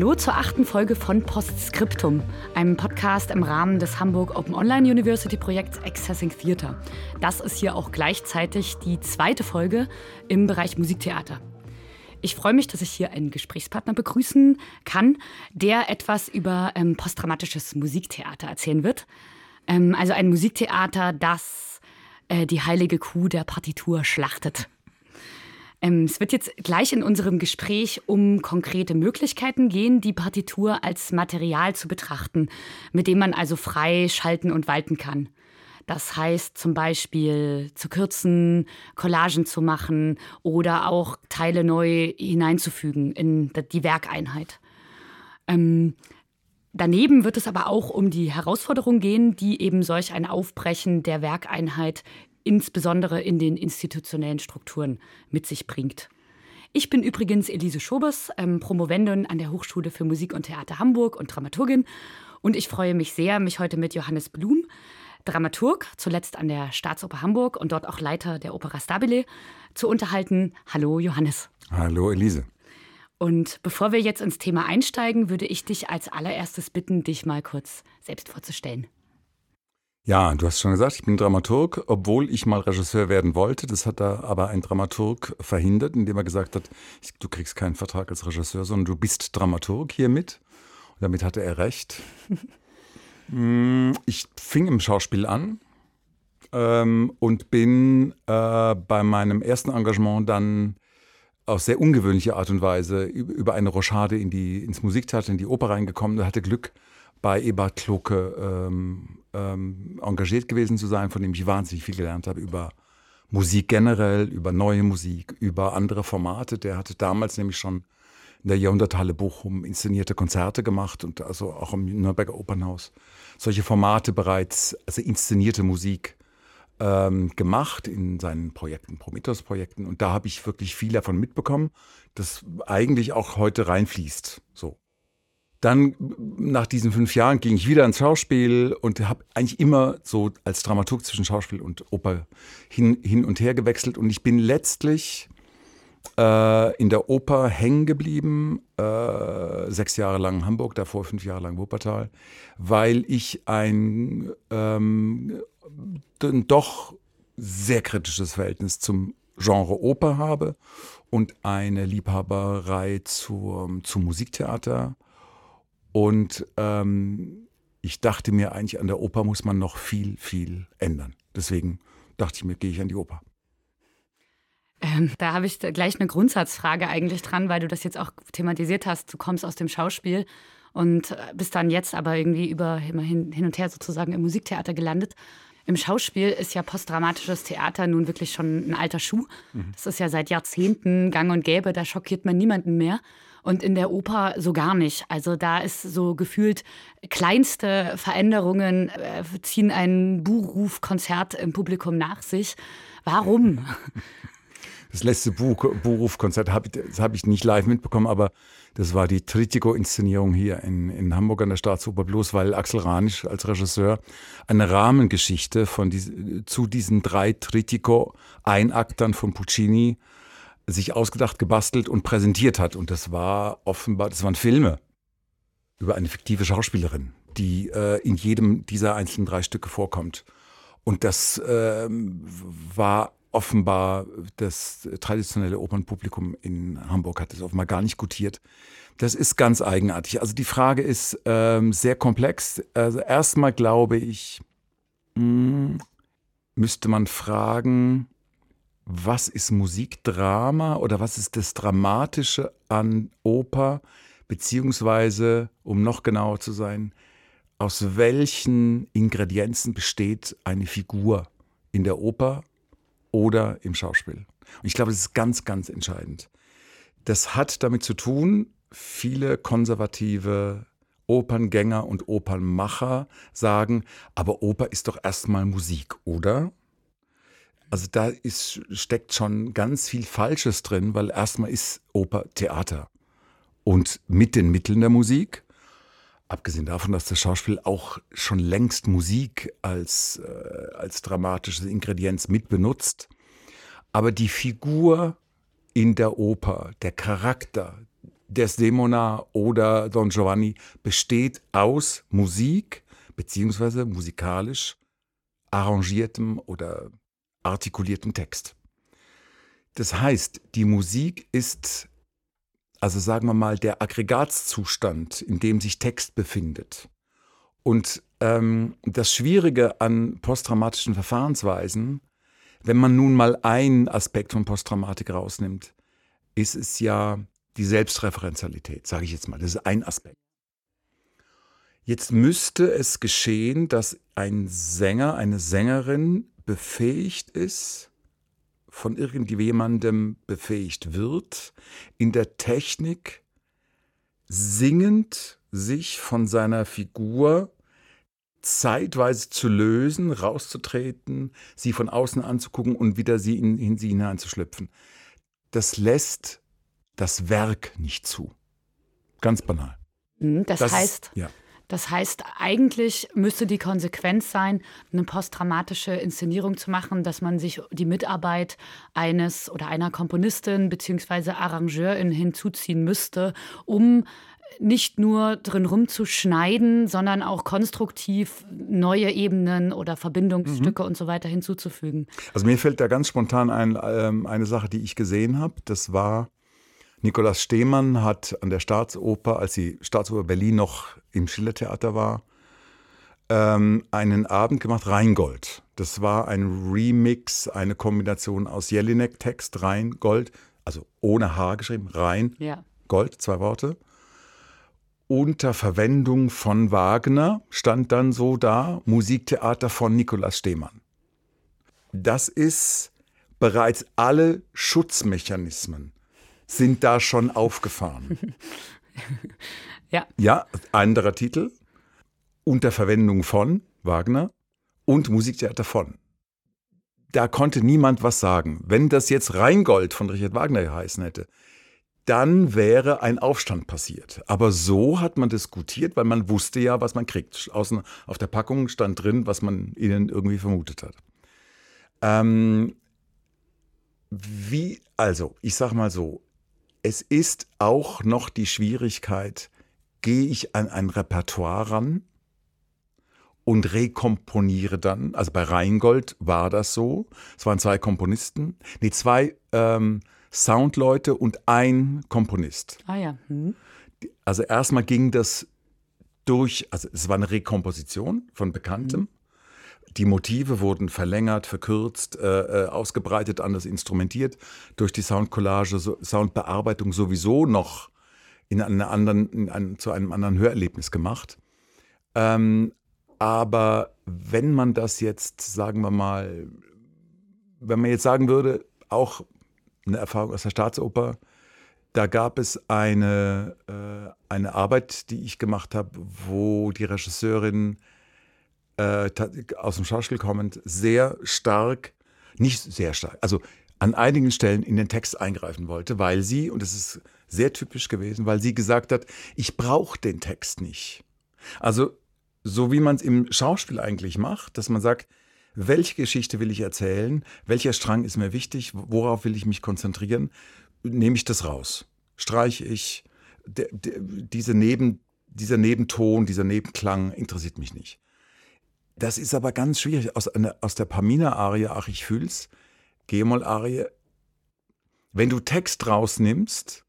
zur achten Folge von Postscriptum, einem Podcast im Rahmen des Hamburg Open Online University Projekts Accessing Theater. Das ist hier auch gleichzeitig die zweite Folge im Bereich Musiktheater. Ich freue mich, dass ich hier einen Gesprächspartner begrüßen kann, der etwas über ähm, posttraumatisches Musiktheater erzählen wird. Ähm, also ein Musiktheater, das äh, die heilige Kuh der Partitur schlachtet. Ähm, es wird jetzt gleich in unserem Gespräch um konkrete Möglichkeiten gehen, die Partitur als Material zu betrachten, mit dem man also frei schalten und walten kann. Das heißt zum Beispiel zu kürzen, Collagen zu machen oder auch Teile neu hineinzufügen in die Werkeinheit. Ähm, daneben wird es aber auch um die Herausforderung gehen, die eben solch ein Aufbrechen der Werkeinheit insbesondere in den institutionellen Strukturen mit sich bringt. Ich bin übrigens Elise Schobers, ähm, Promovendin an der Hochschule für Musik und Theater Hamburg und Dramaturgin. Und ich freue mich sehr, mich heute mit Johannes Blum, Dramaturg, zuletzt an der Staatsoper Hamburg und dort auch Leiter der Opera Stabile, zu unterhalten. Hallo Johannes. Hallo Elise. Und bevor wir jetzt ins Thema einsteigen, würde ich dich als allererstes bitten, dich mal kurz selbst vorzustellen. Ja, du hast schon gesagt, ich bin Dramaturg, obwohl ich mal Regisseur werden wollte. Das hat da aber ein Dramaturg verhindert, indem er gesagt hat, du kriegst keinen Vertrag als Regisseur, sondern du bist Dramaturg hiermit. Und damit hatte er recht. Mm, ich fing im Schauspiel an ähm, und bin äh, bei meinem ersten Engagement dann auf sehr ungewöhnliche Art und Weise über eine Rochade in die, ins Musiktheater, in die Oper reingekommen und hatte Glück, bei Ebert Kloke ähm, ähm, engagiert gewesen zu sein, von dem ich wahnsinnig viel gelernt habe über Musik generell, über neue Musik, über andere Formate. Der hatte damals nämlich schon in der Jahrhunderthalle Bochum inszenierte Konzerte gemacht und also auch im Nürnberger Opernhaus solche Formate bereits, also inszenierte Musik ähm, gemacht in seinen Projekten, Prometheus-Projekten. Und da habe ich wirklich viel davon mitbekommen, das eigentlich auch heute reinfließt. So. Dann nach diesen fünf Jahren ging ich wieder ins Schauspiel und habe eigentlich immer so als Dramaturg zwischen Schauspiel und Oper hin, hin und her gewechselt. Und ich bin letztlich äh, in der Oper hängen geblieben, äh, sechs Jahre lang in Hamburg, davor fünf Jahre lang Wuppertal, weil ich ein ähm, doch sehr kritisches Verhältnis zum Genre Oper habe und eine Liebhaberei zum, zum Musiktheater und ähm, ich dachte mir eigentlich, an der Oper muss man noch viel, viel ändern. Deswegen dachte ich mir, gehe ich an die Oper. Ähm, da habe ich gleich eine Grundsatzfrage eigentlich dran, weil du das jetzt auch thematisiert hast. Du kommst aus dem Schauspiel und bist dann jetzt aber irgendwie über immer hin, hin und her sozusagen im Musiktheater gelandet. Im Schauspiel ist ja postdramatisches Theater nun wirklich schon ein alter Schuh. Mhm. Das ist ja seit Jahrzehnten gang und gäbe, da schockiert man niemanden mehr und in der Oper so gar nicht. Also da ist so gefühlt kleinste Veränderungen äh, ziehen ein Buhrufkonzert im Publikum nach sich. Warum? Das letzte Buhrufkonzert habe ich, hab ich nicht live mitbekommen, aber das war die Tritiko-Inszenierung hier in, in Hamburg an der Staatsoper, bloß weil Axel Ranisch als Regisseur eine Rahmengeschichte von die, zu diesen drei Tritiko-Einaktern von Puccini sich ausgedacht, gebastelt und präsentiert hat. Und das war offenbar, das waren Filme über eine fiktive Schauspielerin, die äh, in jedem dieser einzelnen drei Stücke vorkommt. Und das äh, war offenbar das traditionelle Opernpublikum in Hamburg hat es offenbar gar nicht gutiert. Das ist ganz eigenartig. Also die Frage ist ähm, sehr komplex. Also erstmal glaube ich, mh, hm, müsste man fragen, was ist Musikdrama oder was ist das Dramatische an Oper, beziehungsweise, um noch genauer zu sein, aus welchen Ingredienzen besteht eine Figur in der Oper oder im Schauspiel. Und ich glaube, das ist ganz, ganz entscheidend. Das hat damit zu tun, viele konservative Operngänger und Opernmacher sagen, aber Oper ist doch erstmal Musik, oder? Also da ist, steckt schon ganz viel Falsches drin, weil erstmal ist Oper Theater. Und mit den Mitteln der Musik, abgesehen davon, dass das Schauspiel auch schon längst Musik als, äh, als dramatisches Ingredienz mit benutzt, aber die Figur in der Oper, der Charakter, Desdemona oder Don Giovanni besteht aus Musik beziehungsweise musikalisch arrangiertem oder artikuliertem Text. Das heißt, die Musik ist, also sagen wir mal, der Aggregatzustand, in dem sich Text befindet. Und ähm, das Schwierige an posttraumatischen Verfahrensweisen, wenn man nun mal einen Aspekt von Posttraumatik rausnimmt, ist es ja die Selbstreferenzialität, sage ich jetzt mal. Das ist ein Aspekt. Jetzt müsste es geschehen, dass ein Sänger, eine Sängerin befähigt ist, von irgendjemandem befähigt wird, in der Technik singend sich von seiner Figur zeitweise zu lösen, rauszutreten, sie von außen anzugucken und wieder sie in, in sie hineinzuschlüpfen. Das lässt das Werk nicht zu. Ganz banal. Mhm, das, das heißt, ja. Das heißt, eigentlich müsste die Konsequenz sein, eine posttraumatische Inszenierung zu machen, dass man sich die Mitarbeit eines oder einer Komponistin bzw. Arrangeurin hinzuziehen müsste, um nicht nur drin rumzuschneiden, sondern auch konstruktiv neue Ebenen oder Verbindungsstücke mhm. und so weiter hinzuzufügen. Also mir fällt da ganz spontan ein, ähm, eine Sache, die ich gesehen habe. Das war Nikolaus Stehmann hat an der Staatsoper, als die Staatsoper Berlin noch im Schillertheater war, ähm, einen Abend gemacht, Rheingold. Das war ein Remix, eine Kombination aus Jelinek-Text, Rheingold, also ohne H geschrieben, Rhein, ja. Gold, zwei Worte. Unter Verwendung von Wagner stand dann so da, Musiktheater von Nikolaus Stehmann. Das ist bereits alle Schutzmechanismen sind da schon aufgefahren. ja. Ja, anderer Titel. Unter Verwendung von Wagner und Musiktheater von. Da konnte niemand was sagen. Wenn das jetzt Rheingold von Richard Wagner geheißen hätte, dann wäre ein Aufstand passiert. Aber so hat man diskutiert, weil man wusste ja, was man kriegt. Außen auf der Packung stand drin, was man ihnen irgendwie vermutet hat. Ähm, wie, also, ich sag mal so, es ist auch noch die Schwierigkeit, gehe ich an ein Repertoire ran und rekomponiere dann. Also bei Rheingold war das so. Es waren zwei Komponisten, nee, zwei ähm, Soundleute und ein Komponist. Ah ja. Hm. Also erstmal ging das durch, also es war eine Rekomposition von Bekanntem. Hm. Die Motive wurden verlängert, verkürzt, äh, äh, ausgebreitet, anders instrumentiert. Durch die Soundcollage, so, Soundbearbeitung sowieso noch in einer anderen, in ein, zu einem anderen Hörerlebnis gemacht. Ähm, aber wenn man das jetzt, sagen wir mal, wenn man jetzt sagen würde, auch eine Erfahrung aus der Staatsoper, da gab es eine, äh, eine Arbeit, die ich gemacht habe, wo die Regisseurin äh, aus dem Schauspiel kommend, sehr stark, nicht sehr stark, also an einigen Stellen in den Text eingreifen wollte, weil sie, und das ist sehr typisch gewesen, weil sie gesagt hat, ich brauche den Text nicht. Also so wie man es im Schauspiel eigentlich macht, dass man sagt, welche Geschichte will ich erzählen, welcher Strang ist mir wichtig, worauf will ich mich konzentrieren, nehme ich das raus. Streiche ich, de, de, diese Neben, dieser Nebenton, dieser Nebenklang interessiert mich nicht. Das ist aber ganz schwierig. Aus, aus der Pamina-Arie, ach, ich fühl's, G-Moll-Arie, wenn du Text rausnimmst,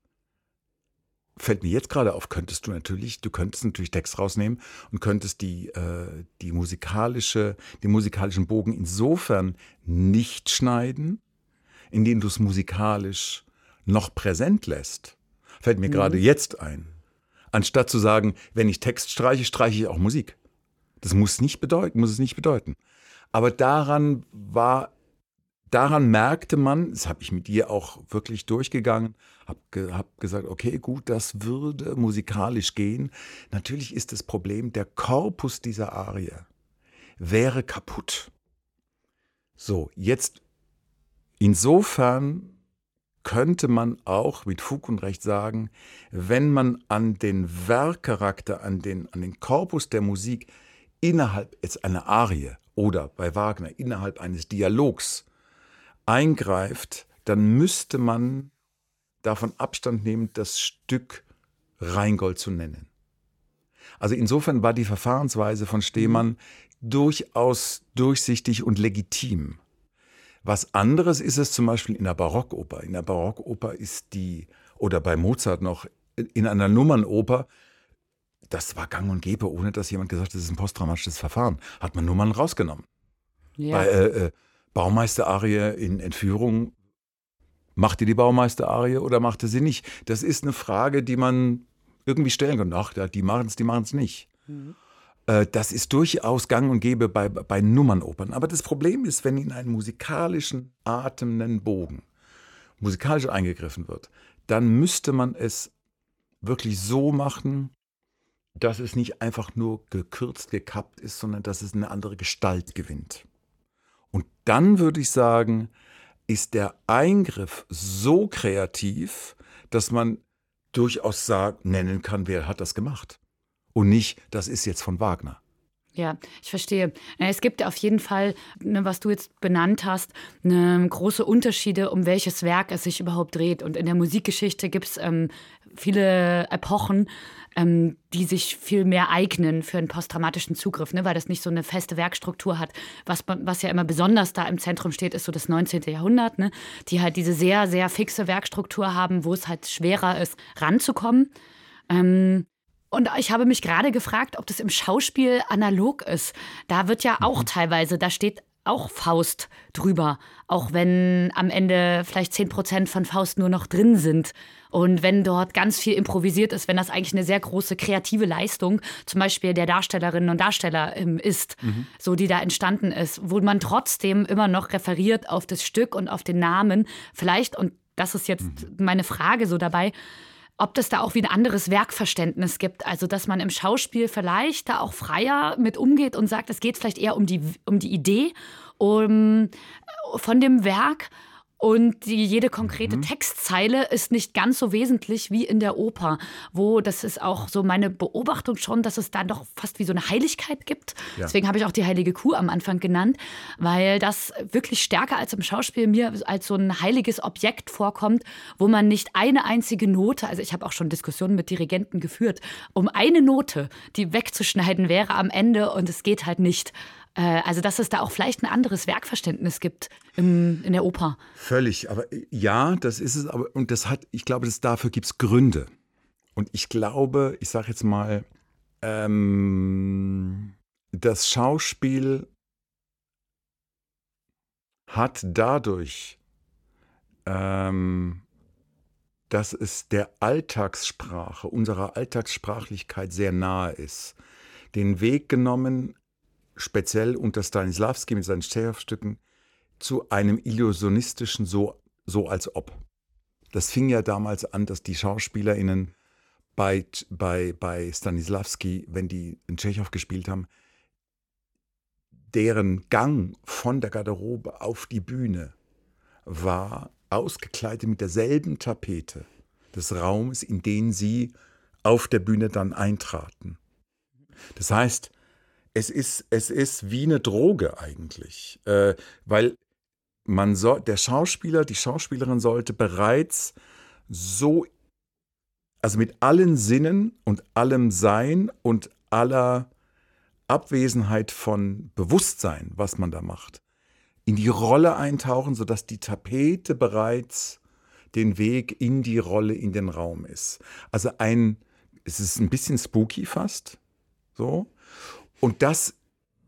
fällt mir jetzt gerade auf, könntest du natürlich, du könntest natürlich Text rausnehmen und könntest die, äh, die musikalische, den musikalischen Bogen insofern nicht schneiden, indem du es musikalisch noch präsent lässt. Fällt mir mhm. gerade jetzt ein. Anstatt zu sagen, wenn ich Text streiche, streiche ich auch Musik. Das muss nicht bedeuten, muss es nicht bedeuten. Aber daran war, daran merkte man, das habe ich mit ihr auch wirklich durchgegangen, habe ge, hab gesagt, okay, gut, das würde musikalisch gehen. Natürlich ist das Problem, der Korpus dieser Arie wäre kaputt. So, jetzt insofern könnte man auch mit Fug und Recht sagen, wenn man an den Werkcharakter, an den, an den Korpus der Musik innerhalb jetzt einer Arie oder bei Wagner innerhalb eines Dialogs eingreift, dann müsste man davon Abstand nehmen, das Stück Rheingold zu nennen. Also insofern war die Verfahrensweise von Stehmann durchaus durchsichtig und legitim. Was anderes ist es zum Beispiel in der Barockoper. In der Barockoper ist die, oder bei Mozart noch, in einer Nummernoper, das war gang und gäbe, ohne dass jemand gesagt hat, das ist ein posttraumatisches Verfahren. Hat man Nummern rausgenommen. Ja. Bei äh, äh, Baumeister-Arie in Entführung, macht ihr die Baumeister-Arie oder macht ihr sie nicht? Das ist eine Frage, die man irgendwie stellen kann. Ach, die machen es, die machen es nicht. Mhm. Äh, das ist durchaus gang und gäbe bei, bei Nummernopern. Aber das Problem ist, wenn in einen musikalischen, atmenden Bogen musikalisch eingegriffen wird, dann müsste man es wirklich so machen, dass es nicht einfach nur gekürzt, gekappt ist, sondern dass es eine andere Gestalt gewinnt. Und dann würde ich sagen, ist der Eingriff so kreativ, dass man durchaus sagt, nennen kann, wer hat das gemacht. Und nicht, das ist jetzt von Wagner. Ja, ich verstehe. Es gibt auf jeden Fall, ne, was du jetzt benannt hast, ne, große Unterschiede, um welches Werk es sich überhaupt dreht. Und in der Musikgeschichte gibt es ähm, viele Epochen, ähm, die sich viel mehr eignen für einen posttraumatischen Zugriff, ne, weil das nicht so eine feste Werkstruktur hat. Was, was ja immer besonders da im Zentrum steht, ist so das 19. Jahrhundert, ne, die halt diese sehr, sehr fixe Werkstruktur haben, wo es halt schwerer ist, ranzukommen. Ähm, und ich habe mich gerade gefragt, ob das im Schauspiel analog ist. Da wird ja auch mhm. teilweise, da steht auch Faust drüber, auch wenn am Ende vielleicht 10 Prozent von Faust nur noch drin sind. Und wenn dort ganz viel improvisiert ist, wenn das eigentlich eine sehr große kreative Leistung, zum Beispiel der Darstellerinnen und Darsteller ähm, ist, mhm. so die da entstanden ist, wo man trotzdem immer noch referiert auf das Stück und auf den Namen. Vielleicht, und das ist jetzt mhm. meine Frage so dabei, ob das da auch wie ein anderes Werkverständnis gibt. Also, dass man im Schauspiel vielleicht da auch freier mit umgeht und sagt, es geht vielleicht eher um die, um die Idee um, von dem Werk und die, jede konkrete mhm. Textzeile ist nicht ganz so wesentlich wie in der Oper, wo das ist auch so meine Beobachtung schon, dass es da doch fast wie so eine Heiligkeit gibt. Ja. Deswegen habe ich auch die heilige Kuh am Anfang genannt, weil das wirklich stärker als im Schauspiel mir als so ein heiliges Objekt vorkommt, wo man nicht eine einzige Note, also ich habe auch schon Diskussionen mit Dirigenten geführt, um eine Note, die wegzuschneiden wäre am Ende und es geht halt nicht. Äh, also, dass es da auch vielleicht ein anderes Werkverständnis gibt im, in der Oper. Völlig, aber äh, ja, das ist es, aber und das hat, ich glaube, das, dafür gibt es Gründe. Und ich glaube, ich sage jetzt mal, ähm, das Schauspiel hat dadurch, ähm, dass es der Alltagssprache, unserer Alltagssprachlichkeit sehr nahe ist, den Weg genommen, speziell unter Stanislavski mit seinen Tschechow-Stücken, zu einem illusionistischen so, so als ob. Das fing ja damals an, dass die SchauspielerInnen bei, bei, bei Stanislavski, wenn die in Tschechow gespielt haben, deren Gang von der Garderobe auf die Bühne war ausgekleidet mit derselben Tapete des Raumes, in den sie auf der Bühne dann eintraten. Das heißt, es ist, es ist wie eine Droge eigentlich, äh, weil man so, der Schauspieler, die Schauspielerin sollte bereits so, also mit allen Sinnen und allem Sein und aller Abwesenheit von Bewusstsein, was man da macht, in die Rolle eintauchen, sodass die Tapete bereits den Weg in die Rolle, in den Raum ist. Also ein, es ist ein bisschen spooky fast, so. Und das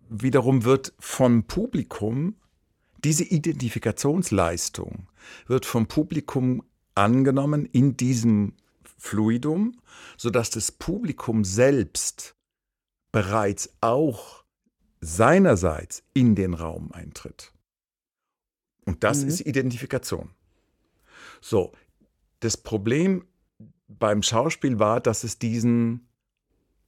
wiederum wird vom Publikum, diese Identifikationsleistung wird vom Publikum angenommen in diesem Fluidum, sodass das Publikum selbst bereits auch seinerseits in den Raum eintritt. Und das mhm. ist Identifikation. So, das Problem beim Schauspiel war, dass es diesen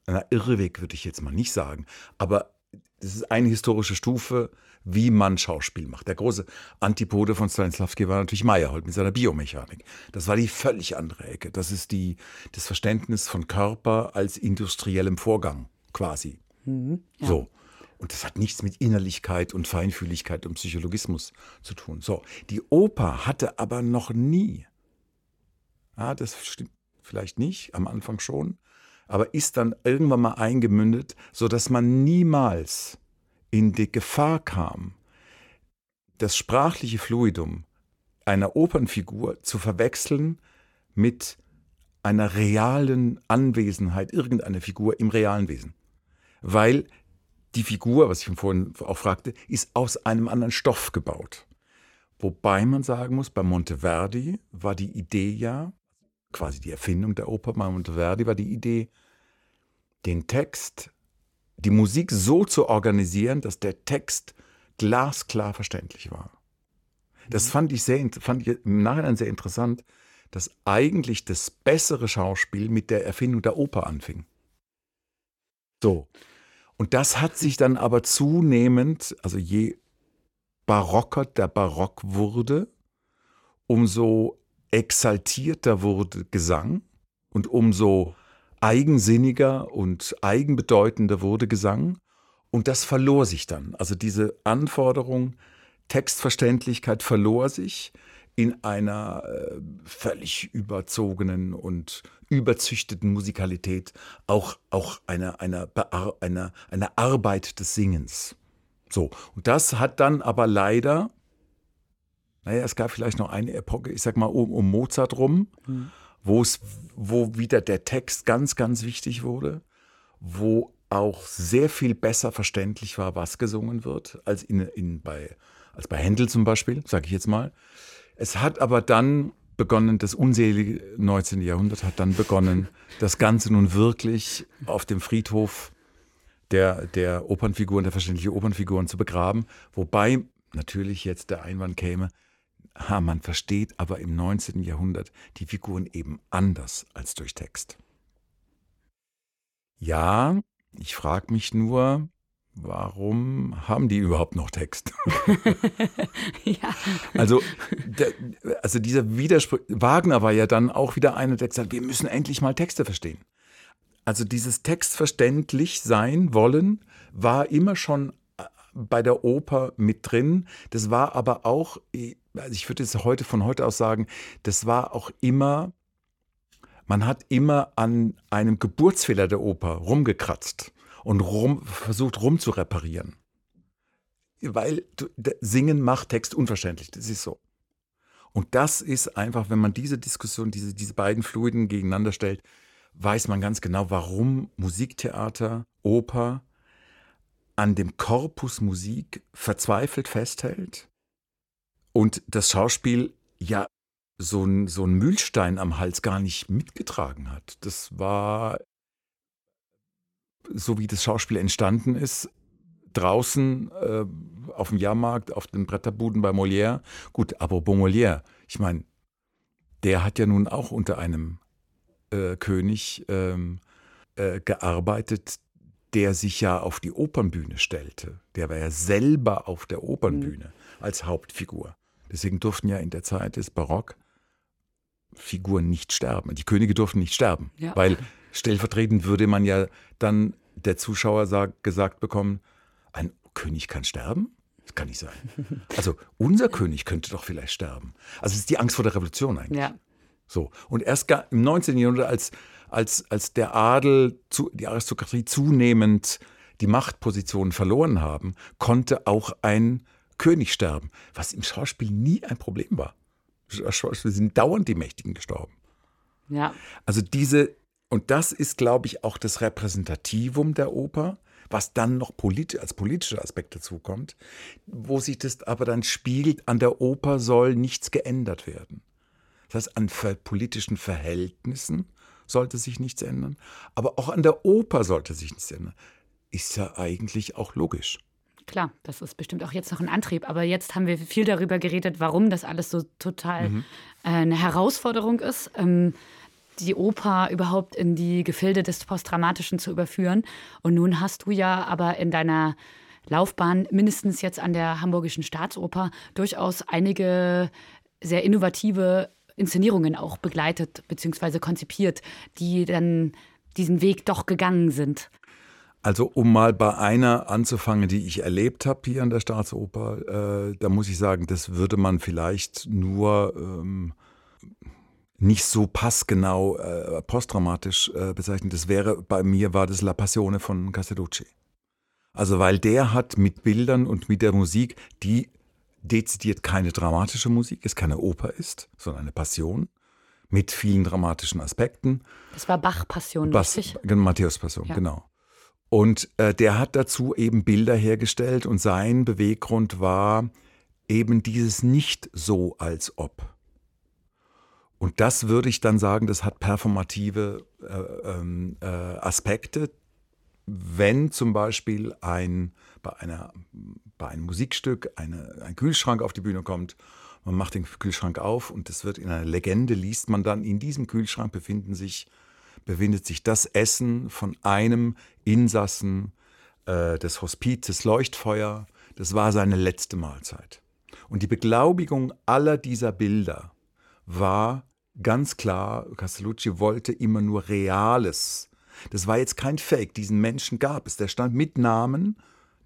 na, Irrweg würde ich jetzt mal nicht sagen, aber das ist eine historische Stufe, wie man Schauspiel macht. Der große Antipode von Stanislavski war natürlich Meyerhold mit seiner Biomechanik. Das war die völlig andere Ecke. Das ist die, das Verständnis von Körper als industriellem Vorgang quasi. Mhm, ja. So. Und das hat nichts mit Innerlichkeit und Feinfühligkeit und Psychologismus zu tun. So, die Oper hatte aber noch nie, ja, das stimmt, vielleicht nicht, am Anfang schon, aber ist dann irgendwann mal eingemündet, sodass man niemals in die Gefahr kam, das sprachliche Fluidum einer Opernfigur zu verwechseln mit einer realen Anwesenheit irgendeiner Figur im realen Wesen. Weil die Figur, was ich vorhin auch fragte, ist aus einem anderen Stoff gebaut. Wobei man sagen muss, bei Monteverdi war die Idee ja, quasi die Erfindung der Oper bei Monteverdi war die Idee, den Text, die Musik so zu organisieren, dass der Text glasklar verständlich war. Das mhm. fand ich, sehr, fand ich im Nachhinein sehr interessant, dass eigentlich das bessere Schauspiel mit der Erfindung der Oper anfing. So. Und das hat sich dann aber zunehmend, also je barocker der Barock wurde, umso exaltierter wurde Gesang und umso eigensinniger und eigenbedeutender wurde Gesang. Und das verlor sich dann. Also diese Anforderung, Textverständlichkeit verlor sich in einer äh, völlig überzogenen und überzüchteten Musikalität, auch, auch einer, einer, einer, einer Arbeit des Singens. So, und das hat dann aber leider, naja, es gab vielleicht noch eine Epoche, ich sag mal um, um Mozart rum, mhm. wo es, wo wieder der Text ganz, ganz wichtig wurde, wo auch sehr viel besser verständlich war, was gesungen wird, als, in, in bei, als bei Händel zum Beispiel, sage ich jetzt mal. Es hat aber dann begonnen, das unselige 19. Jahrhundert hat dann begonnen, das Ganze nun wirklich auf dem Friedhof der, der Opernfiguren, der verständlichen Opernfiguren zu begraben. Wobei natürlich jetzt der Einwand käme, ha, man versteht aber im 19. Jahrhundert die Figuren eben anders als durch Text. Ja, ich frage mich nur, warum haben die überhaupt noch Text? ja. Also, der, also dieser Widerspruch, Wagner war ja dann auch wieder einer, der gesagt hat, wir müssen endlich mal Texte verstehen. Also dieses textverständlich sein wollen war immer schon äh, bei der Oper mit drin. Das war aber auch, also ich würde es heute von heute aus sagen, das war auch immer, man hat immer an einem Geburtsfehler der Oper rumgekratzt und rum, versucht rumzureparieren. Weil Singen macht Text unverständlich, das ist so. Und das ist einfach, wenn man diese Diskussion, diese, diese beiden Fluiden gegeneinander stellt, weiß man ganz genau, warum Musiktheater, Oper an dem Korpus Musik verzweifelt festhält und das Schauspiel ja so ein, so ein Mühlstein am Hals gar nicht mitgetragen hat. Das war so wie das Schauspiel entstanden ist, draußen äh, auf dem Jahrmarkt, auf den Bretterbuden bei Molière. Gut, aber Molière, ich meine, der hat ja nun auch unter einem äh, König ähm, äh, gearbeitet, der sich ja auf die Opernbühne stellte. Der war ja selber auf der Opernbühne mhm. als Hauptfigur. Deswegen durften ja in der Zeit des Barock Figuren nicht sterben. Die Könige durften nicht sterben, ja. weil stellvertretend würde man ja dann der Zuschauer sag, gesagt bekommen, ein König kann sterben? Das kann nicht sein. Also unser König könnte doch vielleicht sterben. Also es ist die Angst vor der Revolution eigentlich. Ja. So. Und erst im 19. Jahrhundert, als, als, als der Adel, die Aristokratie zunehmend die Machtpositionen verloren haben, konnte auch ein König sterben, was im Schauspiel nie ein Problem war. Schauspiel sind dauernd die Mächtigen gestorben. Ja. Also diese, und das ist, glaube ich, auch das Repräsentativum der Oper, was dann noch politi als politischer Aspekt dazukommt, wo sich das aber dann spiegelt, an der Oper soll nichts geändert werden. Das heißt, an politischen Verhältnissen sollte sich nichts ändern, aber auch an der Oper sollte sich nichts ändern. Ist ja eigentlich auch logisch. Klar, das ist bestimmt auch jetzt noch ein Antrieb. Aber jetzt haben wir viel darüber geredet, warum das alles so total mhm. äh, eine Herausforderung ist. Ähm, die Oper überhaupt in die Gefilde des Postdramatischen zu überführen. Und nun hast du ja aber in deiner Laufbahn, mindestens jetzt an der Hamburgischen Staatsoper, durchaus einige sehr innovative Inszenierungen auch begleitet bzw. konzipiert, die dann diesen Weg doch gegangen sind. Also um mal bei einer anzufangen, die ich erlebt habe hier an der Staatsoper, äh, da muss ich sagen, das würde man vielleicht nur ähm, nicht so passgenau äh, postdramatisch äh, bezeichnet. Das wäre, bei mir war das La Passione von Castellucci. Also weil der hat mit Bildern und mit der Musik, die dezidiert keine dramatische Musik ist, keine Oper ist, sondern eine Passion mit vielen dramatischen Aspekten. Das war Bach-Passion, richtig? Matthäus-Passion, ja. genau. Und äh, der hat dazu eben Bilder hergestellt und sein Beweggrund war eben dieses nicht so als ob. Und das würde ich dann sagen, das hat performative äh, ähm, äh, Aspekte, wenn zum Beispiel ein, bei, einer, bei einem Musikstück eine, ein Kühlschrank auf die Bühne kommt, man macht den Kühlschrank auf und es wird in einer Legende, liest man dann, in diesem Kühlschrank befinden sich, befindet sich das Essen von einem Insassen äh, des Hospizes Leuchtfeuer. Das war seine letzte Mahlzeit. Und die Beglaubigung aller dieser Bilder war ganz klar, Castellucci wollte immer nur Reales. Das war jetzt kein Fake, diesen Menschen gab es. Der stand mit Namen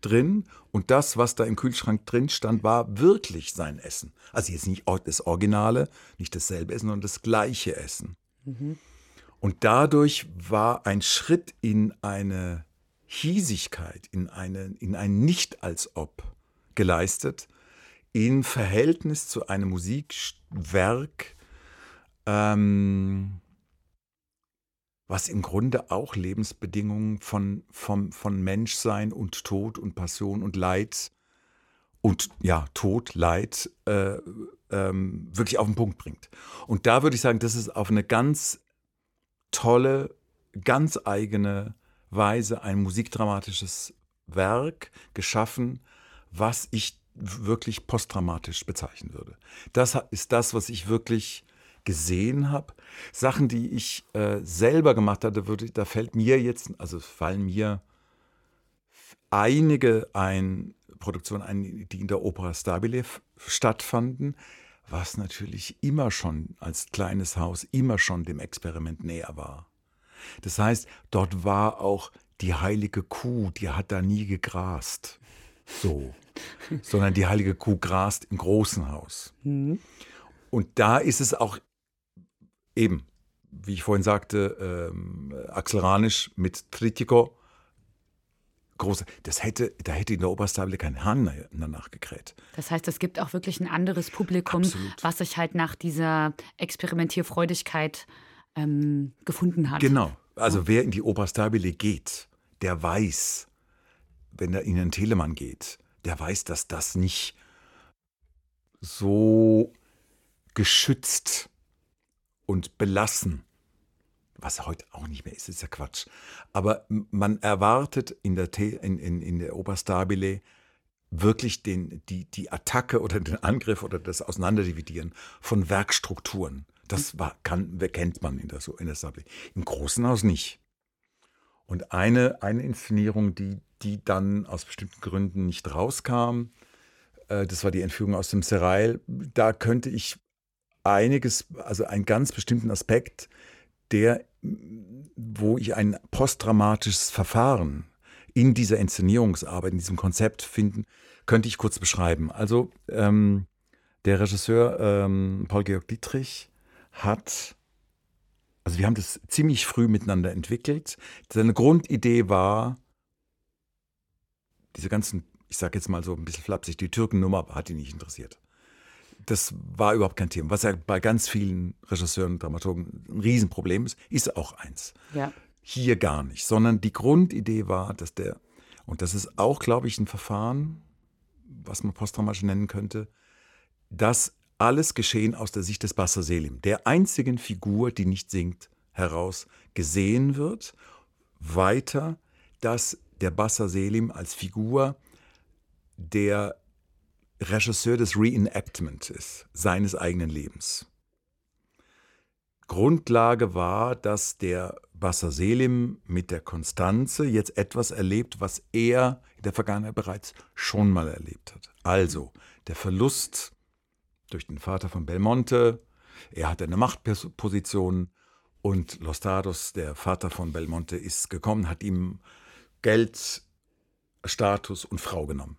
drin und das, was da im Kühlschrank drin stand, war wirklich sein Essen. Also jetzt nicht das Originale, nicht dasselbe Essen, sondern das gleiche Essen. Mhm. Und dadurch war ein Schritt in eine Hiesigkeit, in, eine, in ein Nicht als ob geleistet, in Verhältnis zu einem Musikwerk, ähm, was im Grunde auch Lebensbedingungen von, von, von Menschsein und Tod und Passion und Leid und ja, Tod, Leid äh, ähm, wirklich auf den Punkt bringt. Und da würde ich sagen, das ist auf eine ganz tolle, ganz eigene Weise ein musikdramatisches Werk geschaffen, was ich wirklich postdramatisch bezeichnen würde. Das ist das, was ich wirklich gesehen habe. Sachen, die ich äh, selber gemacht hatte, würde, da fällt mir jetzt, also fallen mir einige ein, Produktionen ein, die in der Opera Stabile stattfanden, was natürlich immer schon als kleines Haus immer schon dem Experiment näher war. Das heißt, dort war auch die heilige Kuh, die hat da nie gegrast. So. sondern die heilige Kuh grast im großen Haus. Mhm. Und da ist es auch eben, wie ich vorhin sagte, ähm, Axel Ranisch mit Tritiko. Große, das hätte, da hätte in der Oberstable kein Hahn danach gekräht. Das heißt, es gibt auch wirklich ein anderes Publikum, Absolut. was sich halt nach dieser Experimentierfreudigkeit ähm, gefunden hat. Genau. Also wer in die Oberstabile geht, der weiß, wenn er in einen Telemann geht, der weiß, dass das nicht so geschützt und belassen, was heute auch nicht mehr ist, ist ja Quatsch. Aber man erwartet in der, in, in, in der Oberstabile wirklich den, die, die Attacke oder den Angriff oder das Auseinanderdividieren von Werkstrukturen. Das war, kann, kennt man in der, in der Stabile. Im Großen Haus nicht. Und eine, eine Inszenierung, die, die dann aus bestimmten Gründen nicht rauskam, äh, das war die Entführung aus dem Serail. Da könnte ich einiges, also einen ganz bestimmten Aspekt, der, wo ich ein postdramatisches Verfahren in dieser Inszenierungsarbeit, in diesem Konzept finden, könnte ich kurz beschreiben. Also ähm, der Regisseur ähm, Paul-Georg Dietrich hat, also wir haben das ziemlich früh miteinander entwickelt. Seine Grundidee war, diese ganzen, ich sage jetzt mal so ein bisschen flapsig, die Türkennummer hat ihn nicht interessiert das war überhaupt kein Thema. Was ja bei ganz vielen Regisseuren und Dramaturgen ein Riesenproblem ist, ist auch eins. Ja. Hier gar nicht, sondern die Grundidee war, dass der, und das ist auch, glaube ich, ein Verfahren, was man posttraumatisch nennen könnte, dass alles Geschehen aus der Sicht des Basser Selim, der einzigen Figur, die nicht singt, heraus gesehen wird. Weiter, dass der Basser Selim als Figur der Regisseur des Reenactment ist, seines eigenen Lebens. Grundlage war, dass der Basser Selim mit der Konstanze jetzt etwas erlebt, was er in der Vergangenheit bereits schon mal erlebt hat. Also der Verlust durch den Vater von Belmonte, er hatte eine Machtposition und Lostados, der Vater von Belmonte, ist gekommen, hat ihm Geld, Status und Frau genommen.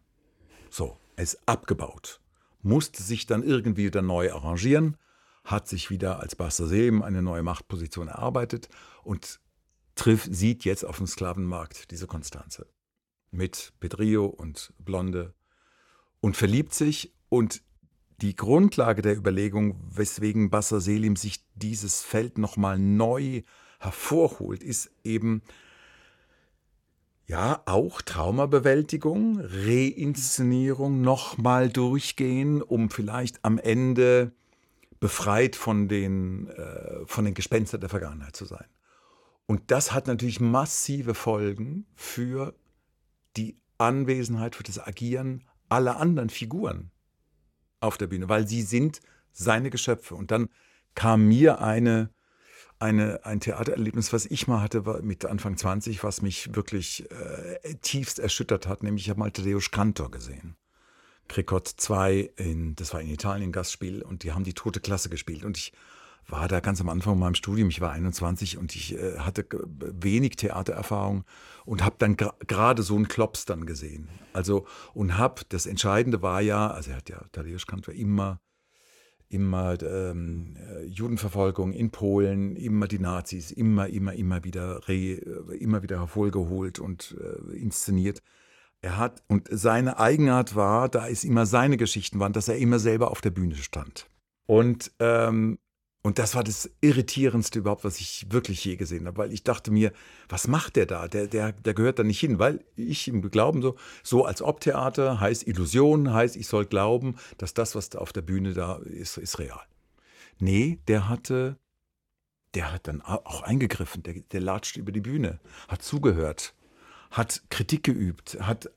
So, es abgebaut, musste sich dann irgendwie wieder neu arrangieren, hat sich wieder als Basser Selim eine neue Machtposition erarbeitet und trifft, sieht jetzt auf dem Sklavenmarkt diese Konstanze mit Pedrillo und Blonde und verliebt sich und die Grundlage der Überlegung, weswegen Basser Selim sich dieses Feld nochmal neu hervorholt, ist eben ja auch Traumabewältigung, Reinszenierung, nochmal durchgehen, um vielleicht am Ende befreit von den, äh, von den Gespenstern der Vergangenheit zu sein. Und das hat natürlich massive Folgen für die Anwesenheit, für das Agieren aller anderen Figuren auf der Bühne, weil sie sind seine Geschöpfe. Und dann kam mir eine, eine, ein Theatererlebnis, was ich mal hatte mit Anfang 20, was mich wirklich äh, tiefst erschüttert hat, nämlich ich habe mal Tadeusz Kantor gesehen. Krikot 2, in, das war in Italien Gastspiel und die haben die tote Klasse gespielt und ich war da ganz am Anfang meinem Studium, ich war 21 und ich äh, hatte wenig Theatererfahrung und habe dann gerade so einen Klops dann gesehen. Also und habe, das Entscheidende war ja, also er hat ja, Tadeusz Kantor immer, immer ähm, äh, Judenverfolgung in Polen, immer die Nazis, immer, immer, immer wieder, re, äh, immer wieder hervorgeholt und äh, inszeniert. Er hat, und seine Eigenart war, da es immer seine Geschichten waren, dass er immer selber auf der Bühne stand. Und ähm, und das war das Irritierendste überhaupt, was ich wirklich je gesehen habe, weil ich dachte mir, was macht der da? Der, der, der gehört da nicht hin, weil ich im Glauben so, so als Ob-Theater heißt Illusion, heißt, ich soll glauben, dass das, was da auf der Bühne da ist, ist real. Nee, der hatte, der hat dann auch eingegriffen, der, der latscht über die Bühne, hat zugehört, hat Kritik geübt, hat äh,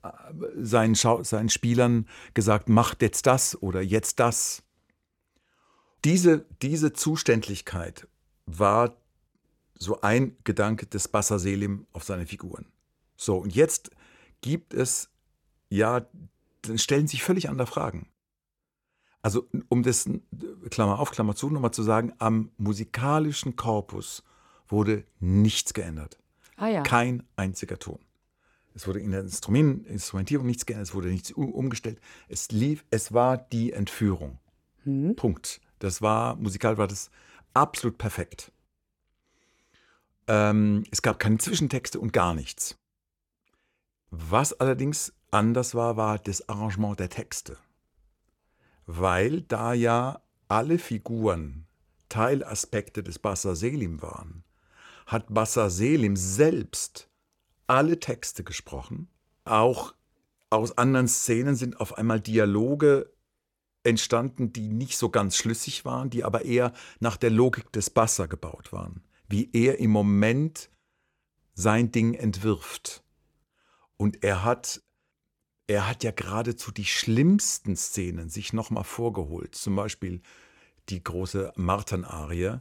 seinen, Schau seinen Spielern gesagt, macht jetzt das oder jetzt das diese, diese Zuständlichkeit war so ein Gedanke des Bassa Selim auf seine Figuren. So, und jetzt gibt es, ja, dann stellen sich völlig andere Fragen. Also, um das, Klammer auf, Klammer zu, nochmal zu sagen, am musikalischen Korpus wurde nichts geändert. Ah, ja. Kein einziger Ton. Es wurde in der Instrumentierung nichts geändert, es wurde nichts umgestellt. Es lief, es war die Entführung. Hm. Punkt. Das war, musikal war das absolut perfekt. Ähm, es gab keine Zwischentexte und gar nichts. Was allerdings anders war, war das Arrangement der Texte. Weil da ja alle Figuren Teilaspekte des Bassa Selim waren, hat Bassa Selim selbst alle Texte gesprochen. Auch aus anderen Szenen sind auf einmal Dialoge entstanden, die nicht so ganz schlüssig waren, die aber eher nach der Logik des Bassa gebaut waren. Wie er im Moment sein Ding entwirft. Und er hat, er hat ja geradezu die schlimmsten Szenen sich nochmal vorgeholt. Zum Beispiel die große Martin-Arie.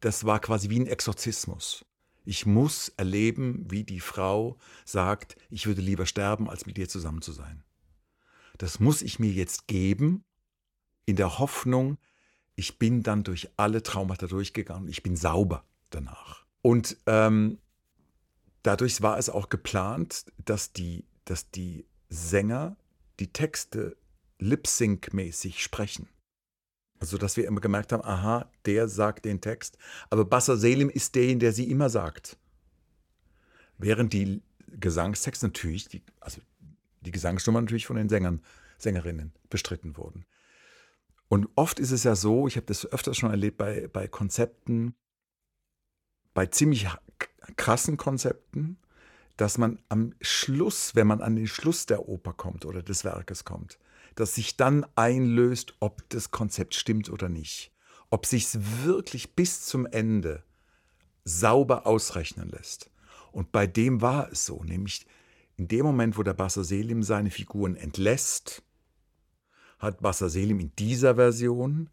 Das war quasi wie ein Exorzismus. Ich muss erleben, wie die Frau sagt, ich würde lieber sterben, als mit dir zusammen zu sein. Das muss ich mir jetzt geben in der Hoffnung, ich bin dann durch alle Traumata durchgegangen, ich bin sauber danach. Und ähm, dadurch war es auch geplant, dass die, dass die Sänger die Texte lip-sync-mäßig sprechen. Also, dass wir immer gemerkt haben, aha, der sagt den Text. Aber Bassa Selim ist derjenige, der sie immer sagt. Während die Gesangstexte natürlich, die, also die Gesangsnummern natürlich von den Sängern, Sängerinnen bestritten wurden. Und oft ist es ja so, ich habe das öfters schon erlebt bei, bei Konzepten, bei ziemlich krassen Konzepten, dass man am Schluss, wenn man an den Schluss der Oper kommt oder des Werkes kommt, dass sich dann einlöst, ob das Konzept stimmt oder nicht. Ob sich es wirklich bis zum Ende sauber ausrechnen lässt. Und bei dem war es so, nämlich in dem Moment, wo der Basser Selim seine Figuren entlässt, hat Basser Selim in dieser Version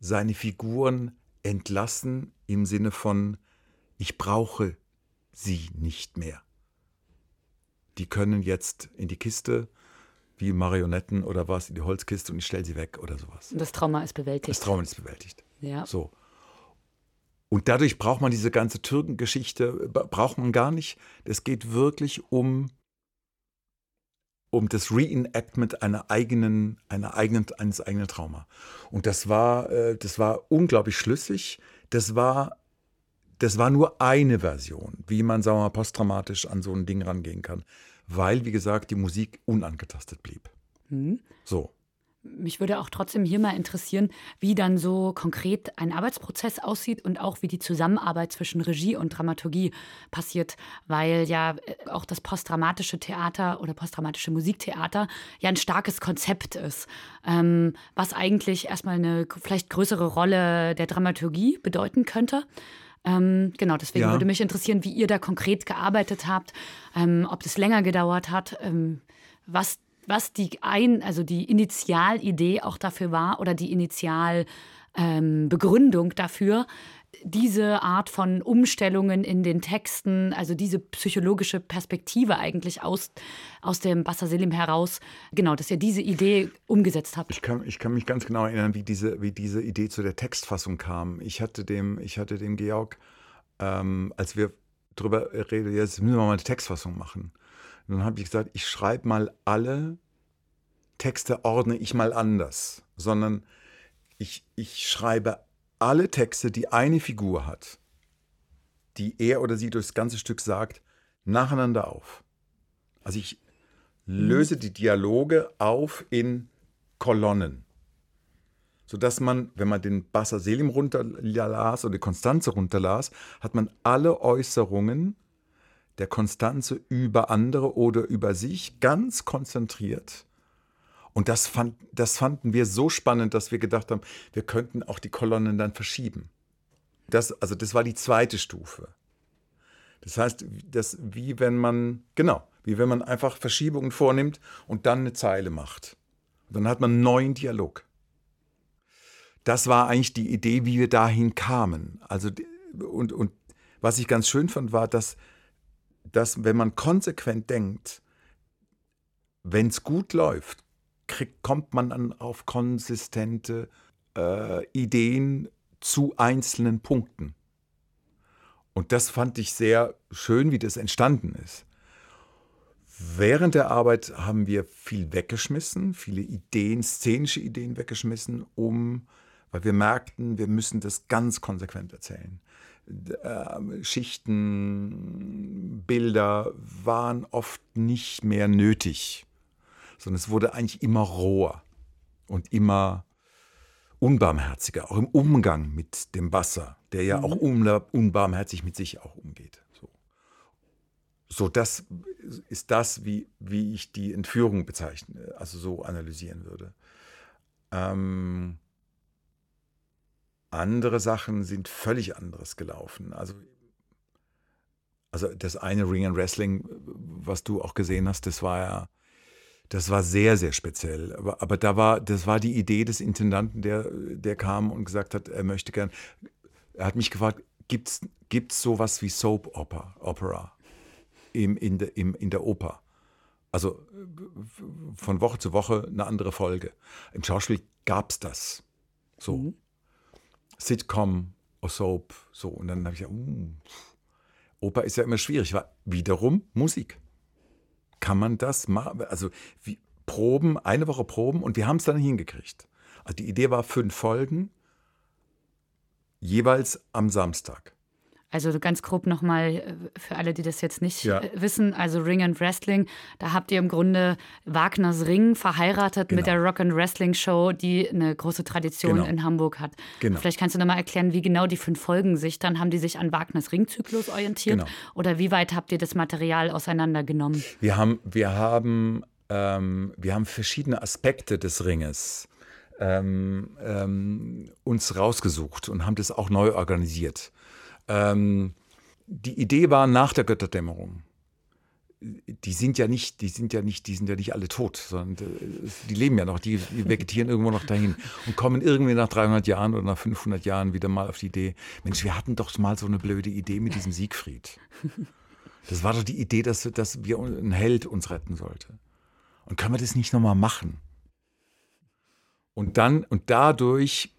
seine Figuren entlassen im Sinne von, ich brauche sie nicht mehr. Die können jetzt in die Kiste, wie Marionetten oder was, in die Holzkiste und ich stelle sie weg oder sowas. Und das Trauma ist bewältigt. Das Trauma ist bewältigt. Ja. So. Und dadurch braucht man diese ganze Türkengeschichte, braucht man gar nicht. Es geht wirklich um um das Reenactment einer eigenen, einer eigenen, eines eigenen Trauma. Und das war, äh, das war unglaublich schlüssig. Das war, das war nur eine Version, wie man, sagen wir mal, posttraumatisch an so ein Ding rangehen kann. Weil, wie gesagt, die Musik unangetastet blieb. Mhm. So. Mich würde auch trotzdem hier mal interessieren, wie dann so konkret ein Arbeitsprozess aussieht und auch wie die Zusammenarbeit zwischen Regie und Dramaturgie passiert, weil ja äh, auch das postdramatische Theater oder postdramatische Musiktheater ja ein starkes Konzept ist, ähm, was eigentlich erstmal eine vielleicht größere Rolle der Dramaturgie bedeuten könnte. Ähm, genau, deswegen ja. würde mich interessieren, wie ihr da konkret gearbeitet habt, ähm, ob das länger gedauert hat, ähm, was was die ein, also die Initialidee auch dafür war oder die Initialbegründung ähm, dafür, diese Art von Umstellungen in den Texten, also diese psychologische Perspektive eigentlich aus, aus dem Bassa Selim heraus, genau, dass ihr diese Idee umgesetzt habt. Ich kann, ich kann mich ganz genau erinnern, wie diese, wie diese Idee zu der Textfassung kam. Ich hatte dem, ich hatte dem Georg, ähm, als wir darüber reden, jetzt müssen wir mal eine Textfassung machen. Und dann habe ich gesagt, ich schreibe mal alle Texte, ordne ich mal anders, sondern ich, ich schreibe alle Texte, die eine Figur hat, die er oder sie durchs ganze Stück sagt, nacheinander auf. Also ich löse die Dialoge auf in Kolonnen, sodass man, wenn man den Bassa Selim runterlas oder die Konstanze runterlas, hat man alle Äußerungen der Konstanze über andere oder über sich ganz konzentriert. Und das, fand, das fanden wir so spannend, dass wir gedacht haben, wir könnten auch die Kolonnen dann verschieben. Das, also das war die zweite Stufe. Das heißt, das, wie wenn man, genau, wie wenn man einfach Verschiebungen vornimmt und dann eine Zeile macht. Und dann hat man einen neuen Dialog. Das war eigentlich die Idee, wie wir dahin kamen. Also, und, und was ich ganz schön fand, war, dass dass wenn man konsequent denkt, wenn es gut läuft, kriegt, kommt man dann auf konsistente äh, Ideen zu einzelnen Punkten. Und das fand ich sehr schön, wie das entstanden ist. Während der Arbeit haben wir viel weggeschmissen, viele Ideen, szenische Ideen weggeschmissen, um, weil wir merkten, wir müssen das ganz konsequent erzählen. Ähm, Schichten, Bilder waren oft nicht mehr nötig, sondern es wurde eigentlich immer roher und immer unbarmherziger, auch im Umgang mit dem Wasser, der ja mhm. auch unbarmherzig mit sich auch umgeht. So, so das ist das, wie, wie ich die Entführung bezeichne, also so analysieren würde. Ähm, andere Sachen sind völlig anderes gelaufen. Also, also das eine Ring and Wrestling, was du auch gesehen hast, das war ja, das war sehr, sehr speziell. Aber, aber da war, das war die Idee des Intendanten, der, der kam und gesagt hat, er möchte gern. Er hat mich gefragt, gibt es sowas wie Soap Opera, Opera im, in, de, im, in der Oper? Also von Woche zu Woche eine andere Folge. Im Schauspiel gab es das. So. Mhm. Sitcom oder Soap. So. Und dann habe ich gesagt, uh, Oper ist ja immer schwierig. War wiederum Musik. Kann man das machen? Also wie, Proben, eine Woche Proben und wir haben es dann hingekriegt. Also die Idee war fünf Folgen, jeweils am Samstag. Also ganz grob nochmal äh, für alle, die das jetzt nicht ja. Äh, wissen, also Ring and Wrestling, da habt ihr im Grunde Wagners Ring verheiratet genau. mit der Rock and Wrestling Show, die eine große Tradition genau. in Hamburg hat. Genau. Vielleicht kannst du nochmal erklären, wie genau die fünf Folgen sich dann, haben die sich an Wagners Ringzyklus orientiert? Genau. Oder wie weit habt ihr das Material auseinandergenommen? Wir haben, wir haben, ähm, wir haben verschiedene Aspekte des Ringes ähm, ähm, uns rausgesucht und haben das auch neu organisiert. Ähm, die Idee war nach der Götterdämmerung. Die sind ja nicht, die sind ja nicht, die sind ja nicht alle tot, sondern äh, die leben ja noch, die, vegetieren irgendwo noch dahin und kommen irgendwie nach 300 Jahren oder nach 500 Jahren wieder mal auf die Idee, Mensch, wir hatten doch mal so eine blöde Idee mit diesem Siegfried. Das war doch die Idee, dass, dass wir ein Held uns retten sollte. Und können wir das nicht nochmal machen? Und dann, und dadurch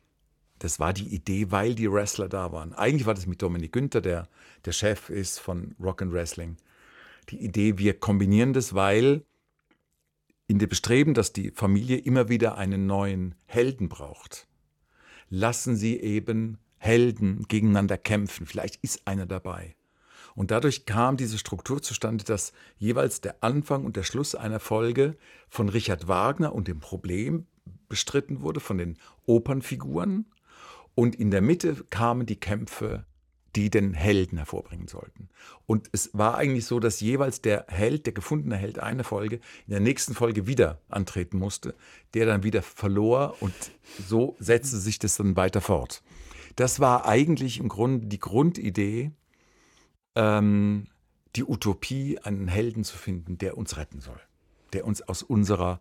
das war die Idee, weil die Wrestler da waren. Eigentlich war das mit Dominik Günther, der der Chef ist von Rock and Wrestling. Die Idee, wir kombinieren das, weil in dem Bestreben, dass die Familie immer wieder einen neuen Helden braucht, lassen sie eben Helden gegeneinander kämpfen. Vielleicht ist einer dabei. Und dadurch kam diese Struktur zustande, dass jeweils der Anfang und der Schluss einer Folge von Richard Wagner und dem Problem bestritten wurde, von den Opernfiguren. Und in der Mitte kamen die Kämpfe die den Helden hervorbringen sollten. Und es war eigentlich so, dass jeweils der Held, der gefundene Held eine Folge, in der nächsten Folge wieder antreten musste, der dann wieder verlor und so setzte sich das dann weiter fort. Das war eigentlich im Grunde die Grundidee, ähm, die Utopie, einen Helden zu finden, der uns retten soll, der uns aus unserer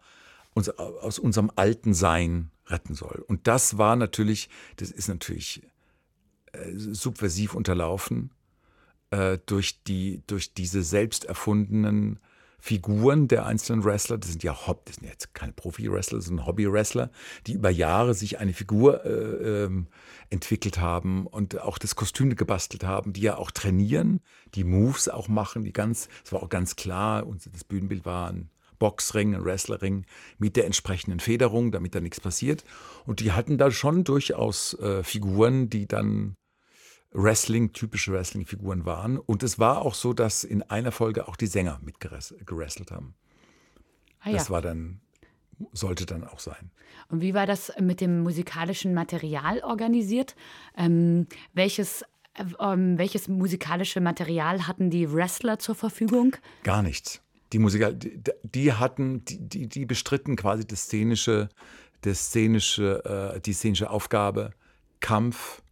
uns, aus unserem alten Sein retten soll. Und das war natürlich, das ist natürlich äh, subversiv unterlaufen äh, durch, die, durch diese selbst erfundenen Figuren der einzelnen Wrestler. Das sind ja Hob, das sind jetzt keine Profi-Wrestler, das sind Hobby-Wrestler, die über Jahre sich eine Figur äh, ähm, entwickelt haben und auch das Kostüm gebastelt haben, die ja auch trainieren, die Moves auch machen, die ganz, es war auch ganz klar, und das Bühnenbild war ein Boxring, ein Wrestlerring mit der entsprechenden Federung, damit da nichts passiert. Und die hatten da schon durchaus äh, Figuren, die dann Wrestling, typische Wrestling-Figuren waren. Und es war auch so, dass in einer Folge auch die Sänger mitgerestelt haben. Ah, ja. Das war dann, sollte dann auch sein. Und wie war das mit dem musikalischen Material organisiert? Ähm, welches äh, ähm, welches musikalische Material hatten die Wrestler zur Verfügung? Gar nichts. Die Musiker, die, die hatten, die, die, die, bestritten quasi das szenische, das szenische, äh, die szenische Aufgabe, Kampf,